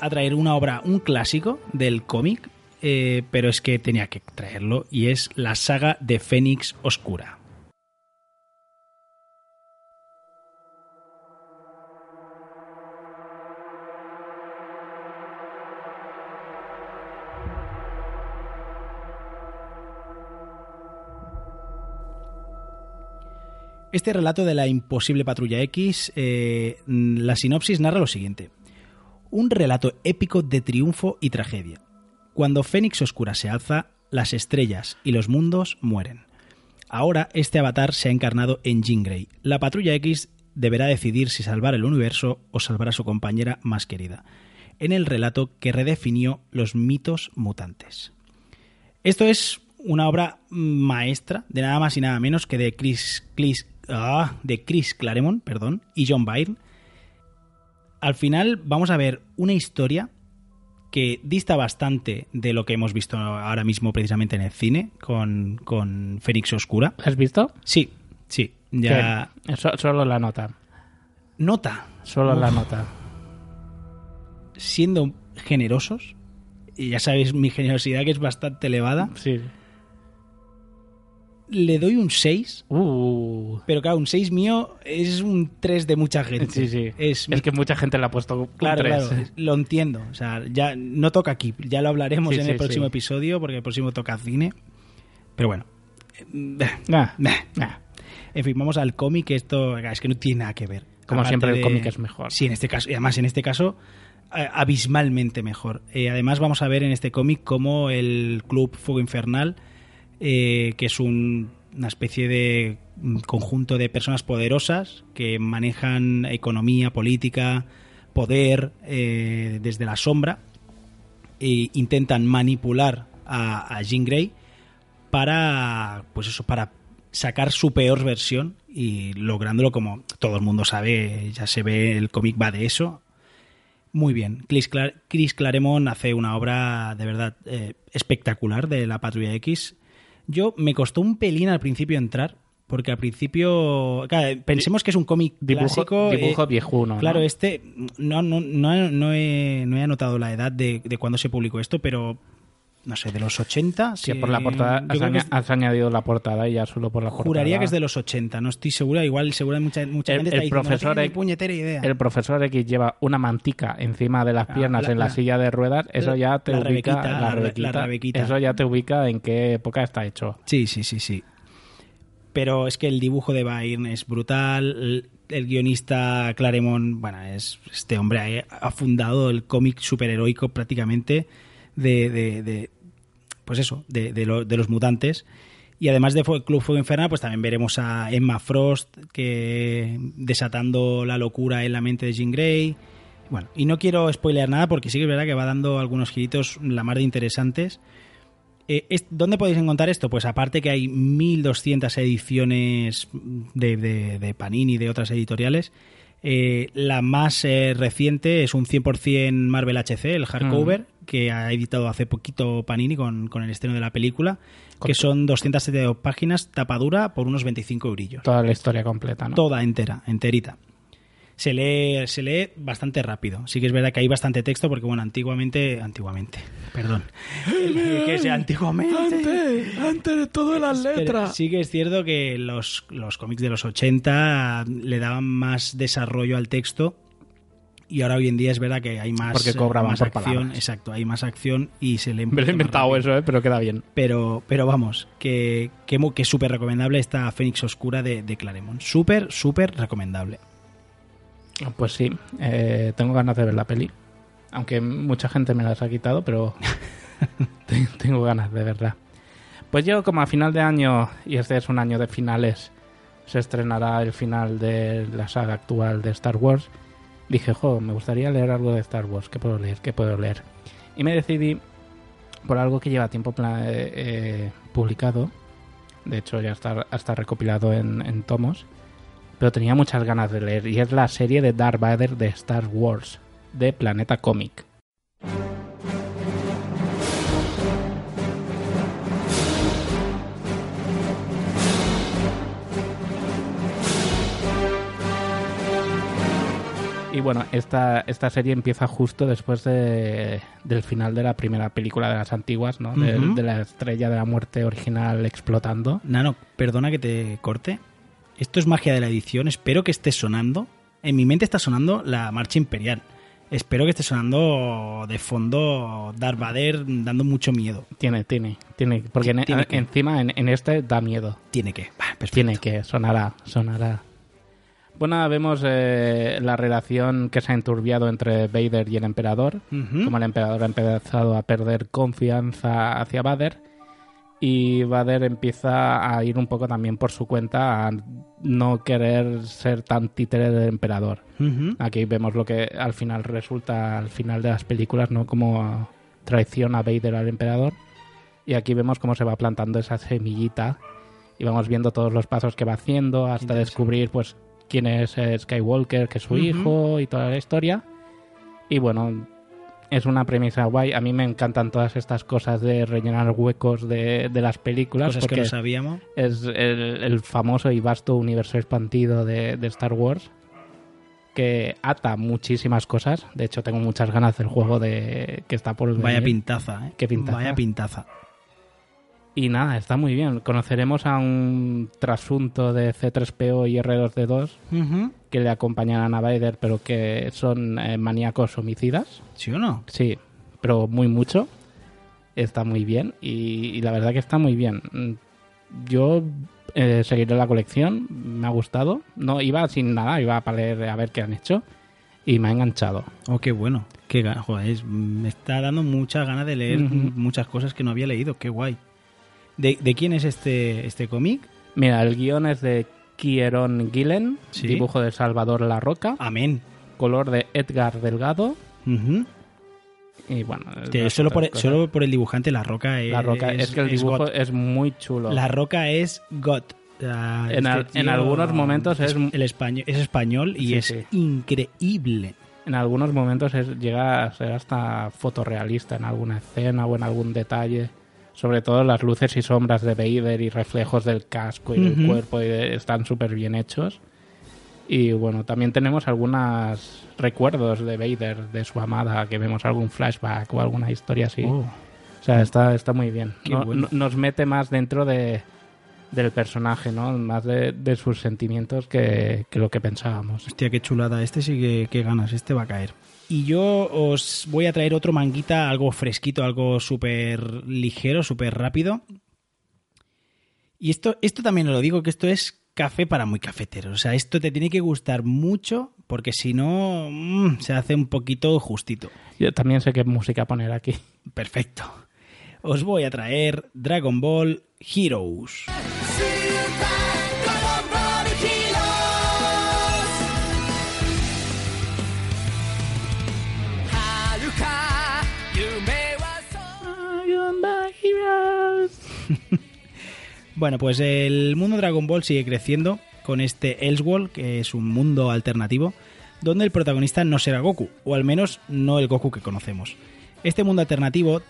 a traer una obra, un clásico del cómic, eh, pero es que tenía que traerlo y es la saga de Fénix Oscura. Este relato de la imposible patrulla X, eh, la sinopsis narra lo siguiente. Un relato épico de triunfo y tragedia. Cuando Fénix Oscura se alza, las estrellas y los mundos mueren. Ahora este avatar se ha encarnado en Jean Grey. La Patrulla X deberá decidir si salvar el universo o salvar a su compañera más querida, en el relato que redefinió los mitos mutantes. Esto es una obra maestra de nada más y nada menos que de Chris, ah, de Chris Claremont perdón, y John Byrne. Al final vamos a ver una historia que dista bastante de lo que hemos visto ahora mismo precisamente en el cine con, con Fénix Oscura. ¿Has visto? Sí, sí, ya so- solo la nota. nota, Solo la nota. siendo generosos, y ya sabéis mi generosidad que es bastante elevada, Sí. Le doy un 6, Uh. pero claro, un 6 mío es un 3 de mucha gente. Sí, sí. Es, Es, que mucha gente le ha puesto un Claro, tres. claro, lo entiendo. O sea, ya no toca aquí, ya lo hablaremos Sí, en el próximo episodio, porque el próximo toca cine. Pero bueno. Ah, Meh. ah. En fin, vamos al cómic, esto es que no tiene nada que ver. Como Aparte siempre, el de- cómic es mejor. Sí, en este caso, y además en este caso, eh, abismalmente mejor. Eh, además, vamos a ver en este cómic cómo el Club Fuego Infernal, eh, que es un- una especie de mm, conjunto de personas poderosas que manejan economía, política, poder eh, desde la sombra, e intentan manipular a, a Jean Grey para, pues eso, para sacar su peor versión y lográndolo como todo el mundo sabe, ya se ve, el cómic va de eso. Muy bien, Chris Claremont hace una obra de verdad eh, espectacular de la Patrulla X. Yo me costó un pelín al principio entrar, porque al principio, claro, pensemos que es un cómic Dibujo, clásico. dibujo eh, viejuno. Claro, ¿no? este no, no, no, no he, no he anotado la edad de, de cuando se publicó esto, pero no sé, de los 80. Sí, sí, por la portada has, es- añadido la portada y ya solo por la portada. juraría que es de los 80, no estoy segura. Igual, segura mucha, mucha El- gente el diciendo, profesor no X- puñetera idea. El profesor X lleva una mantica encima de las Ah, piernas la- en la, la- silla de ruedas. Eso ya te la ubica. Rebequita, la la re- Rebequita, la Rebequita. Eso ya te ubica en qué época está hecho. Sí, sí, sí, sí. Pero es que el dibujo de Byrne es brutal. El, guionista Claremont, bueno, es este hombre ha, ha fundado el cómic superheroico prácticamente de, de- de- pues eso, de, de lo- de los mutantes. Y además de Club Fuego Infernal, pues también veremos a Emma Frost que desatando la locura en la mente de Jean Grey. Bueno, y no quiero spoilear nada porque sí que es verdad que va dando algunos giritos la mar de interesantes. Eh, es- ¿Dónde podéis encontrar esto? Pues aparte que hay 1200 ediciones de, de, de Panini y de otras editoriales, eh, la más eh, reciente es un 100% Marvel HC, el hardcover, que ha editado hace poquito Panini con, con el estreno de la película, que son 272 páginas, tapadura, por unos 25 eurillos. Toda la historia completa, ¿no? Toda entera, enterita. Se lee, se lee bastante rápido. Sí que es verdad que hay bastante texto porque, bueno, antiguamente... Antiguamente, perdón. que sea antiguamente... antes de todas las Pero sí que es cierto que los, los cómics de los 80 le daban más desarrollo al texto y ahora hoy en día es verdad que hay más, Porque cobraban más por acción. palabras. Exacto, hay más acción y se Me lo he inventado eso, ¿eh? pero queda bien. Pero, pero vamos, que, que, que es súper recomendable esta Fénix Oscura de, de Claremont. Súper, súper recomendable. Pues sí, eh, tengo ganas de ver la peli. Aunque mucha gente me las ha quitado, pero te- tengo ganas de verla. Pues yo, como a final de año, y este es un año de finales, se estrenará el final de la saga actual de Star Wars, dije, jo, me gustaría leer algo de Star Wars. ¿Qué puedo leer? ¿Qué puedo leer? Y me decidí por algo que lleva tiempo eh, eh, publicado. De hecho, ya está, está recopilado en, en tomos pero tenía muchas ganas de leer y es la serie de Darth Vader de Star Wars de Planeta Comic. Y bueno, esta, esta serie empieza justo después de- del final de la primera película de las antiguas, ¿no? De, la estrella de la muerte original explotando. Nano, perdona que te corte. Esto es magia de la edición. Espero que esté sonando. En mi mente está sonando la marcha imperial. Espero que esté sonando de fondo Darth Vader dando mucho miedo. Tiene, tiene, tiene. Porque en- Tiene que. encima en, en este da miedo. Tiene que. Perfecto. Tiene que, sonará, sonará. Bueno, vemos eh, la relación que se ha enturbiado entre Vader y el emperador. Como el emperador ha empezado a perder confianza hacia Vader. Y Vader empieza a ir un poco también por su cuenta a no querer ser tan títere del emperador. Aquí vemos lo que al final resulta al final de las películas, ¿no? Como traiciona Vader al emperador. Y aquí vemos cómo se va plantando esa semillita y vamos viendo todos los pasos que va haciendo hasta descubrir pues quién es Skywalker, que es su hijo y toda la historia. Y bueno, es una premisa guay. A mí me encantan todas estas cosas de rellenar huecos de, de las películas Cosas que no sabíamos. es el, el famoso y vasto universo expandido de, de Star Wars que ata muchísimas cosas. De hecho, tengo muchas ganas del juego de que está por Vaya venir. pintaza, ¿eh? Qué pintaza. Vaya pintaza. Y nada, está muy bien. Conoceremos a un trasunto de C3PO y R2D2 Ujú. que le acompañarán a Vader, pero que son eh, maníacos homicidas. ¿Sí o no? Sí, pero muy mucho. Está muy bien y, y la verdad que está muy bien. Mm, Yo eh, seguiré la colección, me ha gustado. No iba sin nada, iba para leer a ver qué han hecho y me ha enganchado. Oh, qué bueno. Qué joder, me está dando muchas ganas de leer muchas cosas que no había leído. Qué guay. ¿De, de quién es este, este cómic? Mira, el guion es de Kieron Gillen, Sí. dibujo de Salvador La Roca, Amén. color de Edgar Delgado y bueno... Que solo, por, cosas. solo por el dibujante, La Roca es. La Roca, es, que el dibujo es muy chulo. La Roca es God. En al- en algunos momentos es- el español, es español y Sí, es sí. increíble. En algunos momentos es- llega a ser hasta fotorrealista en alguna escena o en algún detalle. Sobre todo las luces y sombras de Vader y reflejos del casco y del cuerpo y de- están súper bien hechos. Y bueno, también tenemos algunos recuerdos de Vader, de su amada, que vemos algún flashback o alguna historia así. Oh. O sea, está, está muy bien. No- bueno. nos mete más dentro de, del personaje, ¿no? Más de, de sus sentimientos que, que lo que pensábamos. Hostia, qué chulada. Este sí que, que ganas, este va a caer. Y yo os voy a traer otro manguita, algo fresquito, algo súper ligero, súper rápido. Y esto, esto también os lo digo, que esto es café para muy cafeteros. O sea, esto te tiene que gustar mucho, porque si no, mm, se hace un poquito justito. Yo también sé qué música poner aquí. Perfecto. Os voy a traer Dragon Ball Heroes. Bueno, pues el mundo Dragon Ball sigue creciendo con este Elseworld, que es un mundo alternativo, donde el protagonista no será Goku, o al menos no el Goku que conocemos. Este mundo alternativo,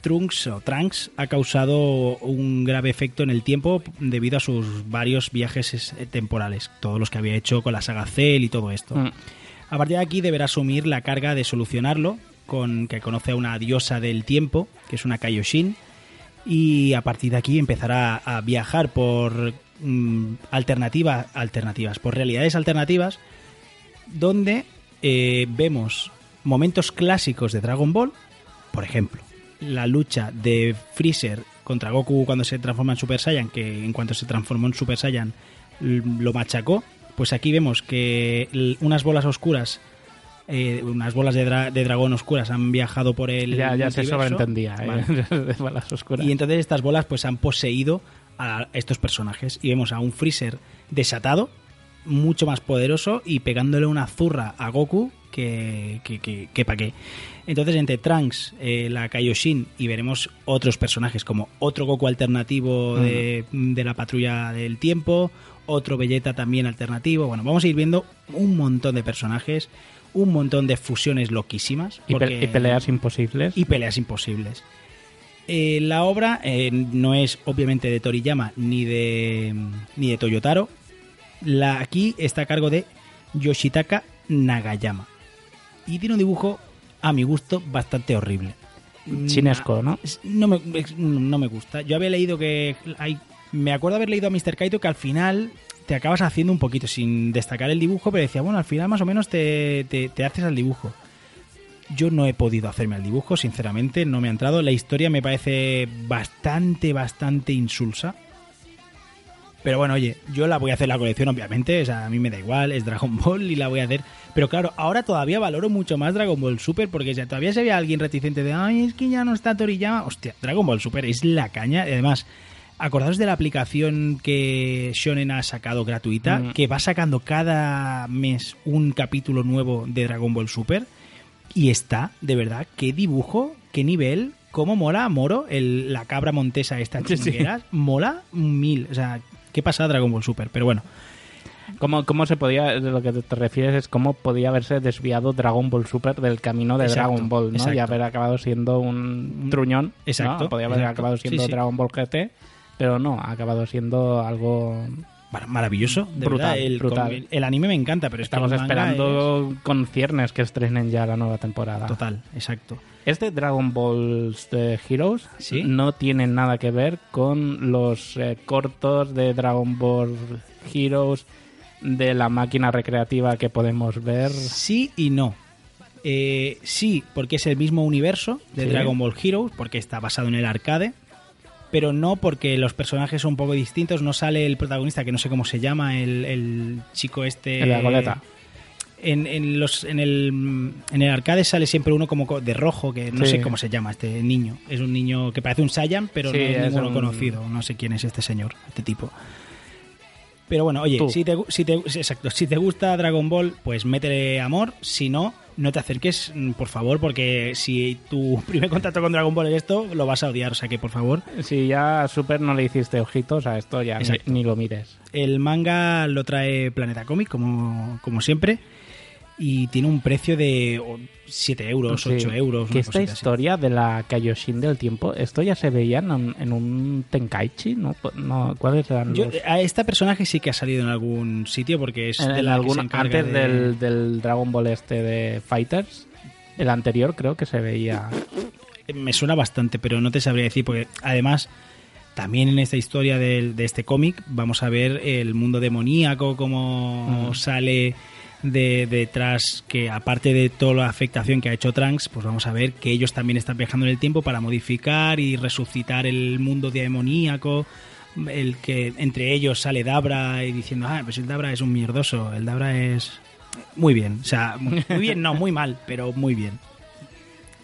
Trunks o Trunks, ha causado un grave efecto en el tiempo debido a sus varios viajes es- temporales, todos los que había hecho con la saga Cell y todo esto. Mm. A partir de aquí deberá asumir la carga de solucionarlo, con que conoce a una diosa del tiempo, que es una Kaioshin, y a partir de aquí empezará a viajar por mm, alternativa- alternativas, por realidades alternativas, donde eh, vemos momentos clásicos de Dragon Ball, por ejemplo, la lucha de Freezer contra Goku cuando se transforma en Super Saiyan, que en cuanto se transformó en Super Saiyan l- lo machacó, pues aquí vemos que unas bolas oscuras, eh, unas bolas de, dra- de dragón oscuras han viajado por el Ya, ya se sobreentendía. ¿eh? Vale. de balas oscuras. Y entonces estas bolas pues han poseído a estos personajes. Y vemos a un Freezer desatado, mucho más poderoso y pegándole una zurra a Goku que, que, que, que pa' qué. Entonces entre Trunks, eh, la Kaioshin y veremos otros personajes como otro Goku alternativo de, de la patrulla del tiempo, otro Vegeta también alternativo. Bueno, vamos a ir viendo un montón de personajes, un montón de fusiones loquísimas. Y, pe- porque- y peleas imposibles. y peleas imposibles. Eh, la obra eh, no es obviamente de Toriyama ni de ni de Toyotaro. La, aquí está a cargo de Yoshitaka Nagayama. Y tiene un dibujo, a mi gusto, bastante horrible. Chinesco, ¿no? No me, no me gusta. Yo había leído que hay. Me acuerdo haber leído a Mr. Kaito que al final te acabas haciendo un poquito sin destacar el dibujo, pero decía, bueno, al final más o menos te, te- te haces al dibujo. Yo no he podido hacerme al dibujo, sinceramente, no me ha entrado. La historia me parece bastante, bastante insulsa. Pero bueno, oye, yo la voy a hacer la colección, obviamente. O sea, a mí me da igual, es Dragon Ball y la voy a hacer. Pero claro, ahora todavía valoro mucho más Dragon Ball Super porque ya todavía se ve a alguien reticente de, ay, es que ya no está Toriyama. Hostia, Dragon Ball Super es la caña. Y además, acordaos de la aplicación que Shonen ha sacado gratuita, Mm. que va sacando cada mes un capítulo nuevo de Dragon Ball Super. Y está, de verdad, qué dibujo, qué nivel, cómo mola Moro, el, la cabra montesa esta Sí, sí. chinguera, mola mil. O sea, qué pasa Dragon Ball Super. Pero bueno, ¿Cómo, ¿Cómo se podía, de lo que te refieres es cómo podía haberse desviado Dragon Ball Super del camino de Exacto, Dragon Ball, ¿no? exacto. Y haber acabado siendo un truñón. Exacto, ¿no? Podía haber exacto. acabado siendo sí. Dragon Ball GT, pero no, ha acabado siendo algo... mar- maravilloso. De Brutal, verdad, el, brutal. com- el anime me encanta, pero Estamos esperando con ciernes que estrenen ya la nueva temporada. Total, exacto. Este Dragon Ball eh, Heroes Sí. no tiene nada que ver con los eh, cortos de Dragon Ball Heroes de la máquina recreativa que podemos ver. Sí y no. Eh, sí, porque es el mismo universo de Sí. Dragon Ball Heroes, porque está basado en el arcade, pero no porque los personajes son un poco distintos. No sale el protagonista, que no sé cómo se llama, el, el chico este. En la goleta. En, en los, en, el, en el arcade sale siempre uno como co- de rojo, que no Sí. sé cómo se llama este niño. Es un niño que parece un Saiyan, pero Sí, no es es ninguno un- conocido. No sé quién es este señor, este tipo. Pero bueno, oye, Tú. si te, si te- exacto, si te gusta Dragon Ball, pues métele amor. Si no, no te acerques, mm, por favor, porque si tu primer contacto con Dragon Ball es esto, lo vas a odiar. O sea que, por favor, Si ya a Super no le hiciste ojitos a esto, ya ni, ni lo mires. el manga lo trae Planeta Comic, como, como siempre. Y tiene un precio de 7 euros, 8 Sí. euros. Que esta así. historia de la Kaioshin del tiempo, esto ya se veía en un, en un Tenkaichi, ¿no? no ¿Cuáles eran Yo, los- a este personaje sí que ha salido en algún sitio porque es en, de en la que algún- se encarga antes de- del, del Dragon Ball este de Fighters? El anterior creo que se veía. me suena bastante, pero no te sabría decir, porque además también en esta historia del- de, este cómic vamos a ver el mundo demoníaco, cómo Mm. sale de detrás, que aparte de toda la afectación que ha hecho Trunks, pues vamos a ver que ellos también están viajando en el tiempo para modificar y resucitar el mundo demoníaco. El que entre ellos sale Dabra y diciendo, ah, pues el Dabra es un mierdoso, el Dabra es... Muy bien, o sea, muy muy bien, no, muy mal, pero muy bien.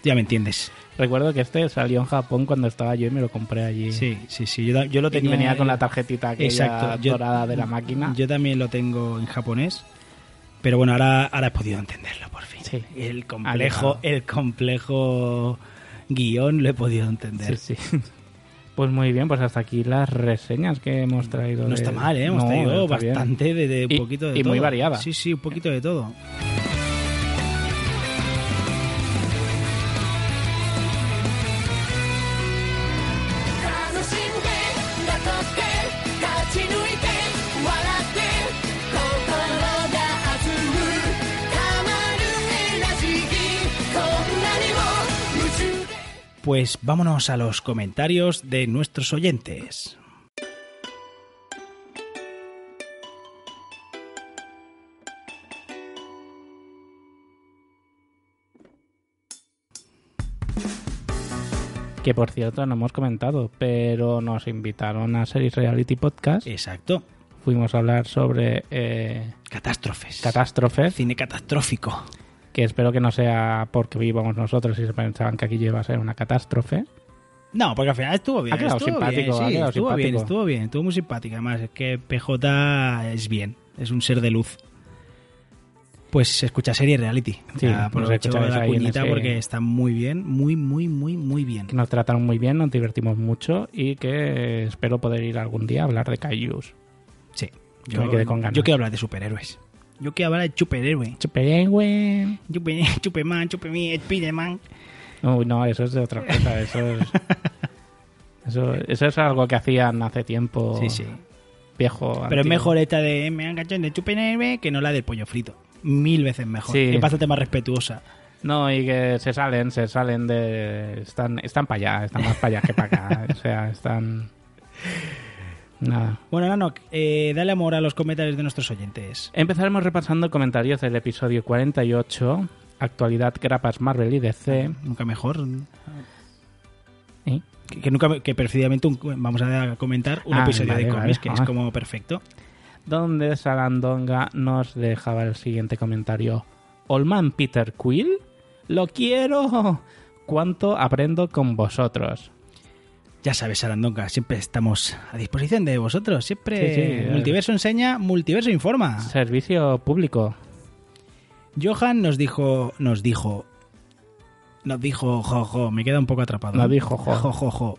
Ya me entiendes. Recuerdo que este salió en Japón cuando estaba yo y me lo compré allí. Sí, sí, sí. Yo, yo lo Y tenía. venía con la tarjetita aquella Exacto. yo- dorada de la máquina. Yo también lo tengo en japonés. Pero bueno, ahora, ahora he podido entenderlo por fin. Sí. El complejo, el complejo guion lo he podido entender. Sí, sí. Pues muy bien, pues hasta aquí las reseñas que hemos traído. No de- está mal, ¿eh? Hemos No, traído bien. bastante de, de un Y- poquito de y todo. muy variada. Sí, sí, un poquito de todo. Pues vámonos a los comentarios de nuestros oyentes. Que por cierto no hemos comentado, pero nos invitaron a Series Reality Podcast. Exacto. Fuimos a hablar sobre eh, Catástrofes. catástrofes, Cine catastrófico. Que espero que no sea porque vivamos nosotros y se pensaban que aquí iba a ser una catástrofe. No, porque al final estuvo bien. Ha quedado estuvo simpático, bien, sí, quedado estuvo bien, simpático. estuvo bien, estuvo muy simpático. Además, es que PJ es bien, es un ser de luz. Pues se escucha serie reality. Sí, nos aprovecho escucháis la cuñita ese- porque está muy bien, muy, muy, muy, muy bien. Que nos trataron muy bien, nos divertimos mucho y que espero poder ir algún día a hablar de Kaijus. Sí. Que me quedé con ganas. yo quiero hablar de superhéroes. Yo quiero hablar de superhéroe. Superhéroe. Chupe, Chupeman, Chupemi, Spiderman. Uy, no, eso es de otra cosa. Eso es, eso, eso es algo que hacían hace tiempo. Sí, sí. Viejo. Pero es mejor esta de me han cachado de Chupenerve que no la del pollo frito. Mil veces mejor. Sí. Es bastante más respetuosa. No, y que se salen, se salen de. Están, están para allá, están más para allá que para acá. o sea, están. Nada. Bueno, Nano, eh, dale amor a los comentarios de nuestros oyentes. Empezaremos repasando comentarios del episodio 48 actualidad, grapas Marvel y DC. Nunca mejor. ¿eh? Que, que nunca, que un- vamos a comentar un Ah, episodio vale, de vale. cómics, que es Ah. como perfecto. donde Sarandonga nos dejaba el siguiente comentario. Olman Peter Quill, lo quiero. ¿Cuánto aprendo con vosotros? Ya sabes, Sarandonga, siempre estamos a disposición de vosotros. Siempre Sí, sí, Multiverso enseña, Multiverso informa. Servicio público. Johan nos dijo, nos dijo, nos dijo, jojo, me queda un poco atrapado. Nos dijo, jo. Jo, jo, jo.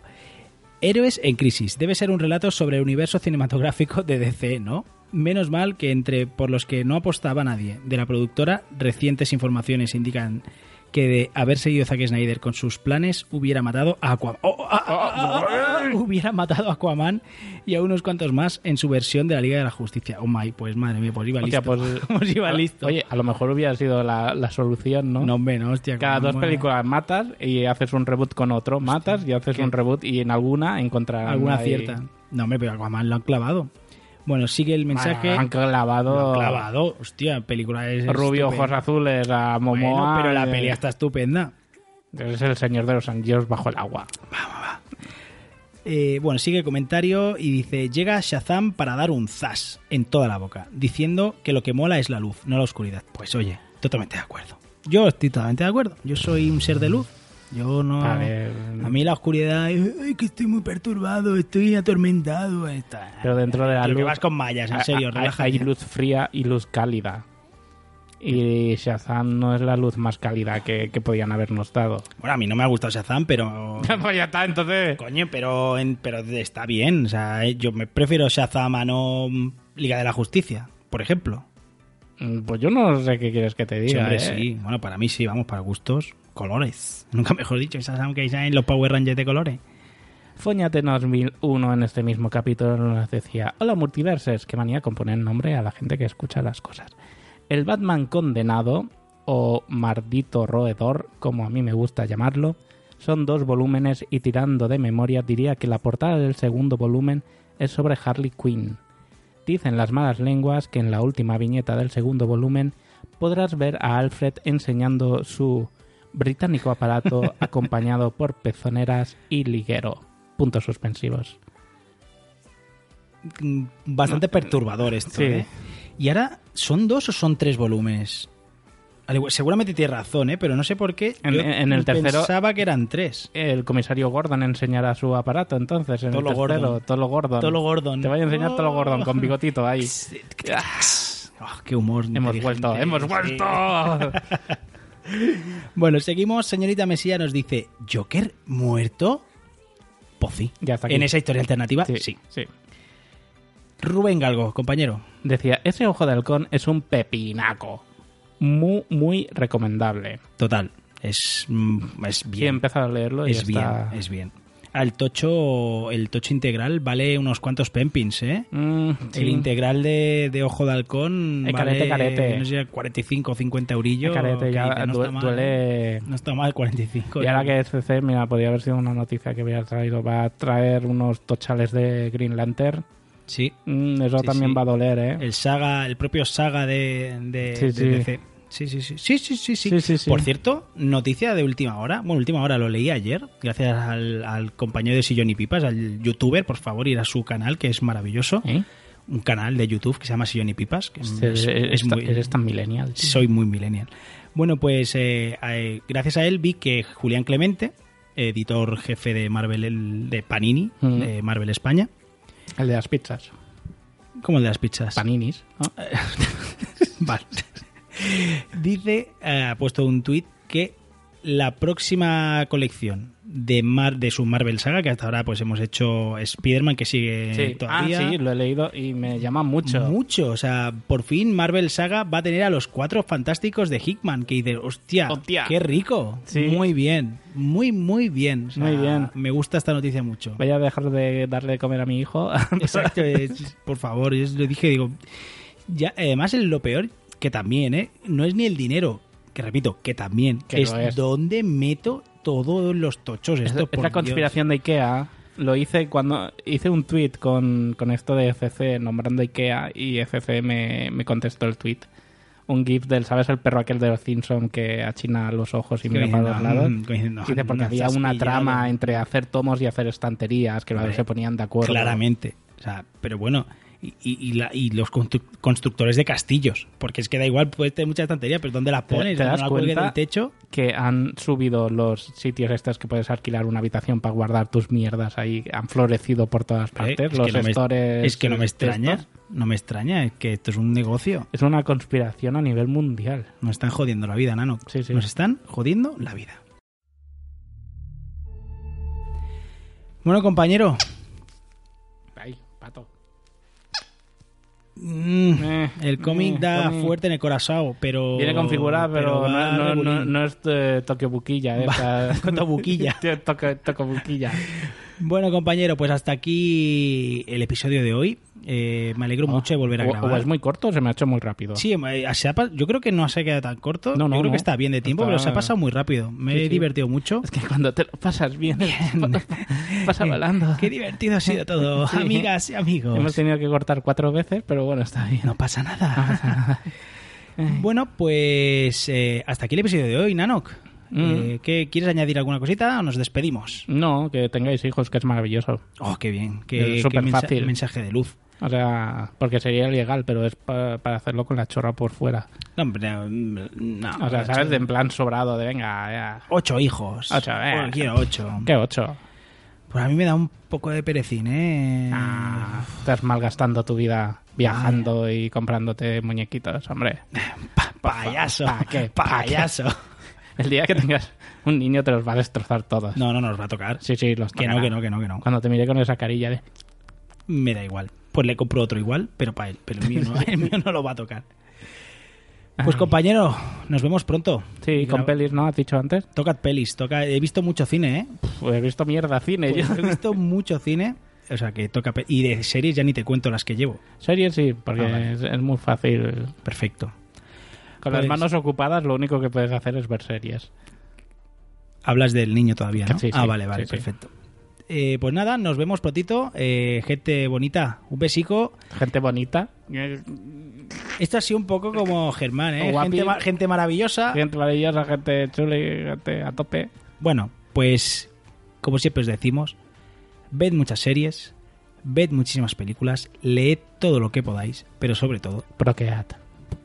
Héroes en crisis. Debe ser un relato sobre el universo cinematográfico de DC, ¿no? Menos mal que entre por los que no apostaba nadie de la productora, recientes informaciones indican que de haber seguido Zack Snyder con sus planes hubiera matado a Aquaman. Oh, ah, ah, ah, ah, hubiera matado a Aquaman y a unos cuantos más en su versión de la Liga de la Justicia. Oh my, pues madre mía, pues iba Hostia, listo. pues- Pues iba listo. Oye, a lo mejor hubiera sido la, la solución, ¿no? no, hombre, no, hostia. Cada dos películas matas y haces un reboot con otro, matas y haces ¿Qué? un reboot y en alguna encontrarás Alguna cierta. No, hombre, pero Aquaman lo han clavado. Bueno, sigue el mensaje. Han clavado, han clavado. Hostia, película es. rubio, estupenda. ojos azules a Momoa. Bueno, pero la eh, peli está estupenda. Es el señor de los anillos bajo el agua. Eh, bueno, sigue el comentario y dice: Llega Shazam para dar un zas en toda la boca, diciendo que lo que mola es la luz, no la oscuridad. Pues oye, totalmente de acuerdo. Yo estoy totalmente de acuerdo. Yo soy un ser de luz. Yo no. A ver, A mí la oscuridad. Ay, que estoy muy perturbado, estoy atormentado. Pero dentro de la que luz... vas con mallas, en hay- serio, hay, luz fría y luz cálida. Y Shazam no es la luz más cálida que, que podían habernos dado. Bueno, a mí no me ha gustado Shazam, pero. pues ya está, entonces... Coño, pero, en- pero está bien. O sea, eh, yo me prefiero Shazam a no Liga de la Justicia, por ejemplo. Mm, Pues yo no sé qué quieres que te Sí, diga. hombre, ¿eh? sí. Bueno, para mí sí, vamos, para gustos, colores. Nunca mejor dicho, Shazam que en los Power Rangers de colores. Foñatenos 1001 en este mismo capítulo nos decía Hola multiverses, qué manía con poner nombre a la gente que escucha las cosas. El Batman condenado, o maldito roedor, como a mí me gusta llamarlo, son dos volúmenes y tirando de memoria diría que la portada del segundo volumen es sobre Harley Quinn. Dicen las malas lenguas que en la última viñeta del segundo volumen podrás ver a Alfred enseñando su británico aparato acompañado por pezoneras y liguero. Puntos suspensivos. Mm, Bastante perturbador esto, Sí. ¿eh? Y ahora, ¿son dos o son tres volúmenes? Seguramente tiene razón, ¿eh? Pero no sé por qué. En- yo en el tercero- Pensaba que eran tres. El comisario Gordon enseñará su aparato entonces en Tolo el tercero. Gordon. Tolo Gordon. Tolo Gordon. Te voy a enseñar Tolo Gordon Oh. con bigotito ahí. Ah, ¡Qué humor! hemos vuelto, hemos vuelto. Bueno, seguimos. Señorita Mesía nos dice: ¿Joker muerto? Pues sí. Ya está aquí. En esa historia alternativa, sí. sí, sí. Rubén Galgo, compañero. Decía, ese ojo de halcón es un pepinaco. Muy, muy recomendable. Total. Es, mm, es Sí, he bien. empezado a leerlo y es bien, está... es bien. Al tocho, el tocho integral vale unos cuantos pempins, ¿eh? Mm, sí. El integral de, de ojo de halcón Eh, vale, carete, carete. no sé, 45 o 50 eurillos. Carete, que ya no du- está mal, duele... No está mal 45. Y ahora que CC, mira, podría haber sido una noticia que hubiera traído. Va a traer unos tochales de Green Lantern. Sí, Mm, eso Sí, también sí. va a doler, ¿eh? el saga, el propio saga de, de. DC. Sí, sí, sí. Sí, sí, sí, sí. Sí, sí, sí. Por cierto, noticia de última hora. Bueno, última hora lo leí ayer, gracias al, al compañero de Sillón y Pipas, al youtuber, por favor, ir a su canal, que es maravilloso. ¿Eh? Un canal de YouTube que se llama Sillón y Pipas. Que es- Eres, es muy- eres tan millennial. tío. soy muy millennial. Bueno, pues eh, eh, gracias a él vi que Julián Clemente, editor jefe de Marvel, el- de Panini, Mm. de Marvel España, El de las pizzas. como el de las pizzas. Paninis. ¿no? Vale. Dice, eh, ha puesto un tuit que la próxima colección de Mar de su Marvel Saga, que hasta ahora pues hemos hecho Spider-Man, que sigue Sí. todavía. Ah, sí, lo he leído y me llama mucho. Mucho, o sea, por fin Marvel Saga va a tener a los cuatro fantásticos de Hickman, que dice, hostia, Hostia. qué rico, Sí. muy bien, muy, muy bien. O sea, Muy bien. Me gusta esta noticia mucho. Voy a dejar de darle de comer a mi hijo. Exacto, es- por favor, yo le dije, digo, ya, además lo peor, que también, ¿eh? No es ni el dinero, que repito, que también, Que es, donde meto todos los tochos. Es, Esto, es por la Dios. conspiración de Ikea. Lo hice cuando hice un tweet con, con esto de FC nombrando Ikea y FC me, me contestó el tweet. un gif del, ¿sabes? El perro aquel de los Simpson que achina los ojos y mira para los lados. mm, Dice, porque "No había una pillado". trama entre hacer tomos y hacer estanterías que Hombre, se ponían de acuerdo. Claramente. O sea, pero bueno, y, y- y la- y los constru- constructores de castillos, porque es que da igual, puedes tener mucha tontería, pero ¿dónde la ¿Te- pones? te ¿No das cuenta? del techo? que han subido los sitios estos que puedes alquilar una habitación para guardar tus mierdas ahí, han florecido por todas Eh, partes. es, los que no me, stores es que no me extraña, estos. no me extraña, es que esto es un negocio. Es una conspiración a nivel mundial. Nos están jodiendo la vida, Nano. Sí, sí. Nos están jodiendo la vida. Bueno, compañero, Ay, pato. Mm, Eh, el cómic eh, da cómic. fuerte en el corazón, pero... Viene configurado, pero, va no, no, no, es eh, Tokio Buquilla. Eh. Tío, Tokio, Tokio Buquilla. Bueno, compañero, pues hasta aquí el episodio de hoy. Eh, me alegro mucho de volver a o, grabar. o es muy corto se me ha hecho muy rápido. Sí, eh, se ha yo creo que no se ha quedado tan corto. No, no, yo creo no. que está bien de tiempo, Está- pero se ha pasado muy rápido. Me Sí, he sí. divertido mucho. Es que cuando te lo pasas bien, pasa volando. Qué divertido ha sido todo, Sí. amigas y amigos. Hemos tenido que cortar cuatro veces, pero bueno, está bien. No pasa nada. bueno, pues eh, hasta aquí el episodio de hoy, Nanok. Mm. ¿qué, ¿Quieres añadir alguna cosita o nos despedimos? No, que tengáis hijos, que es maravilloso. Oh, qué bien. Qué, Es súper fácil. mensaje de luz. O sea, porque sería ilegal, pero es pa- para hacerlo con la chorra por fuera. No, hombre, no. no, O sea, ¿sabes? De en plan sobrado, de venga, ya. Ocho hijos. Ocho, eh. Bueno, quiero ocho. ¿Qué ocho? Pues a mí me da un poco de perecín, ¿eh? Ah, estás malgastando tu vida viajando y comprándote muñequitos, hombre. Pa- payaso. ¿Pa qué? ¿Pa Payaso. El día que tengas un niño te los va a destrozar todos. No, no nos va a tocar. Sí, sí, los Que no, tocará. que no, que no, que no. Cuando te mire con esa carilla de... Me da igual. Pues le compro otro igual, pero para él. Pero el mío no, el mío no lo va a tocar. Pues Ay. compañero, nos vemos pronto. Sí, con pelis, ¿no? ¿Has dicho antes? Tocad pelis, toca... he visto mucho cine, ¿eh? Pues he visto mierda cine. Pues yo. he visto mucho cine, o sea que toca... pe- Y de series ya ni te cuento las que llevo. Series sí, porque Ah, vale. es, es muy fácil. Perfecto. Con Pues- las manos ocupadas lo único que puedes hacer es ver series. Hablas del niño todavía, ¿no? Sí, sí, ah, vale, vale, sí. perfecto. Eh, pues nada, nos vemos prontito. Eh, gente bonita, un besico. Gente bonita. Esto ha sido un poco como Germán, ¿eh? Guapi. Gente, ma- gente maravillosa. Gente maravillosa, gente chuli, gente a tope. Bueno, pues como siempre os decimos, ved muchas series, ved muchísimas películas, leed todo lo que podáis, pero sobre todo, Procread.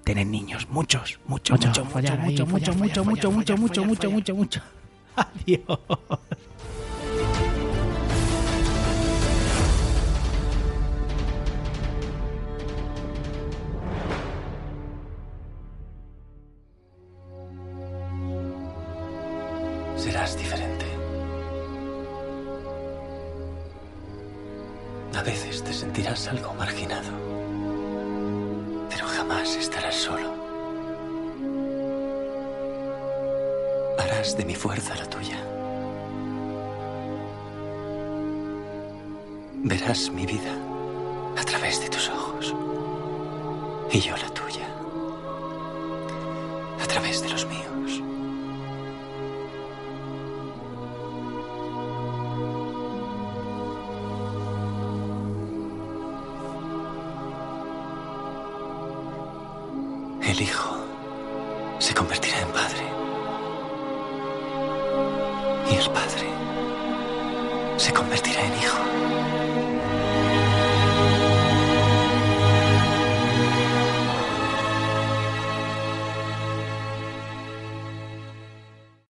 tened niños, muchos, mucho, Mucho, mucho, mucho, mucho, mucho, mucho, mucho, mucho, mucho, mucho, mucho. Adiós. Algo marginado, pero jamás estarás solo. Harás de mi fuerza la tuya. Verás mi vida a través de tus ojos y yo la tuya a través de los míos.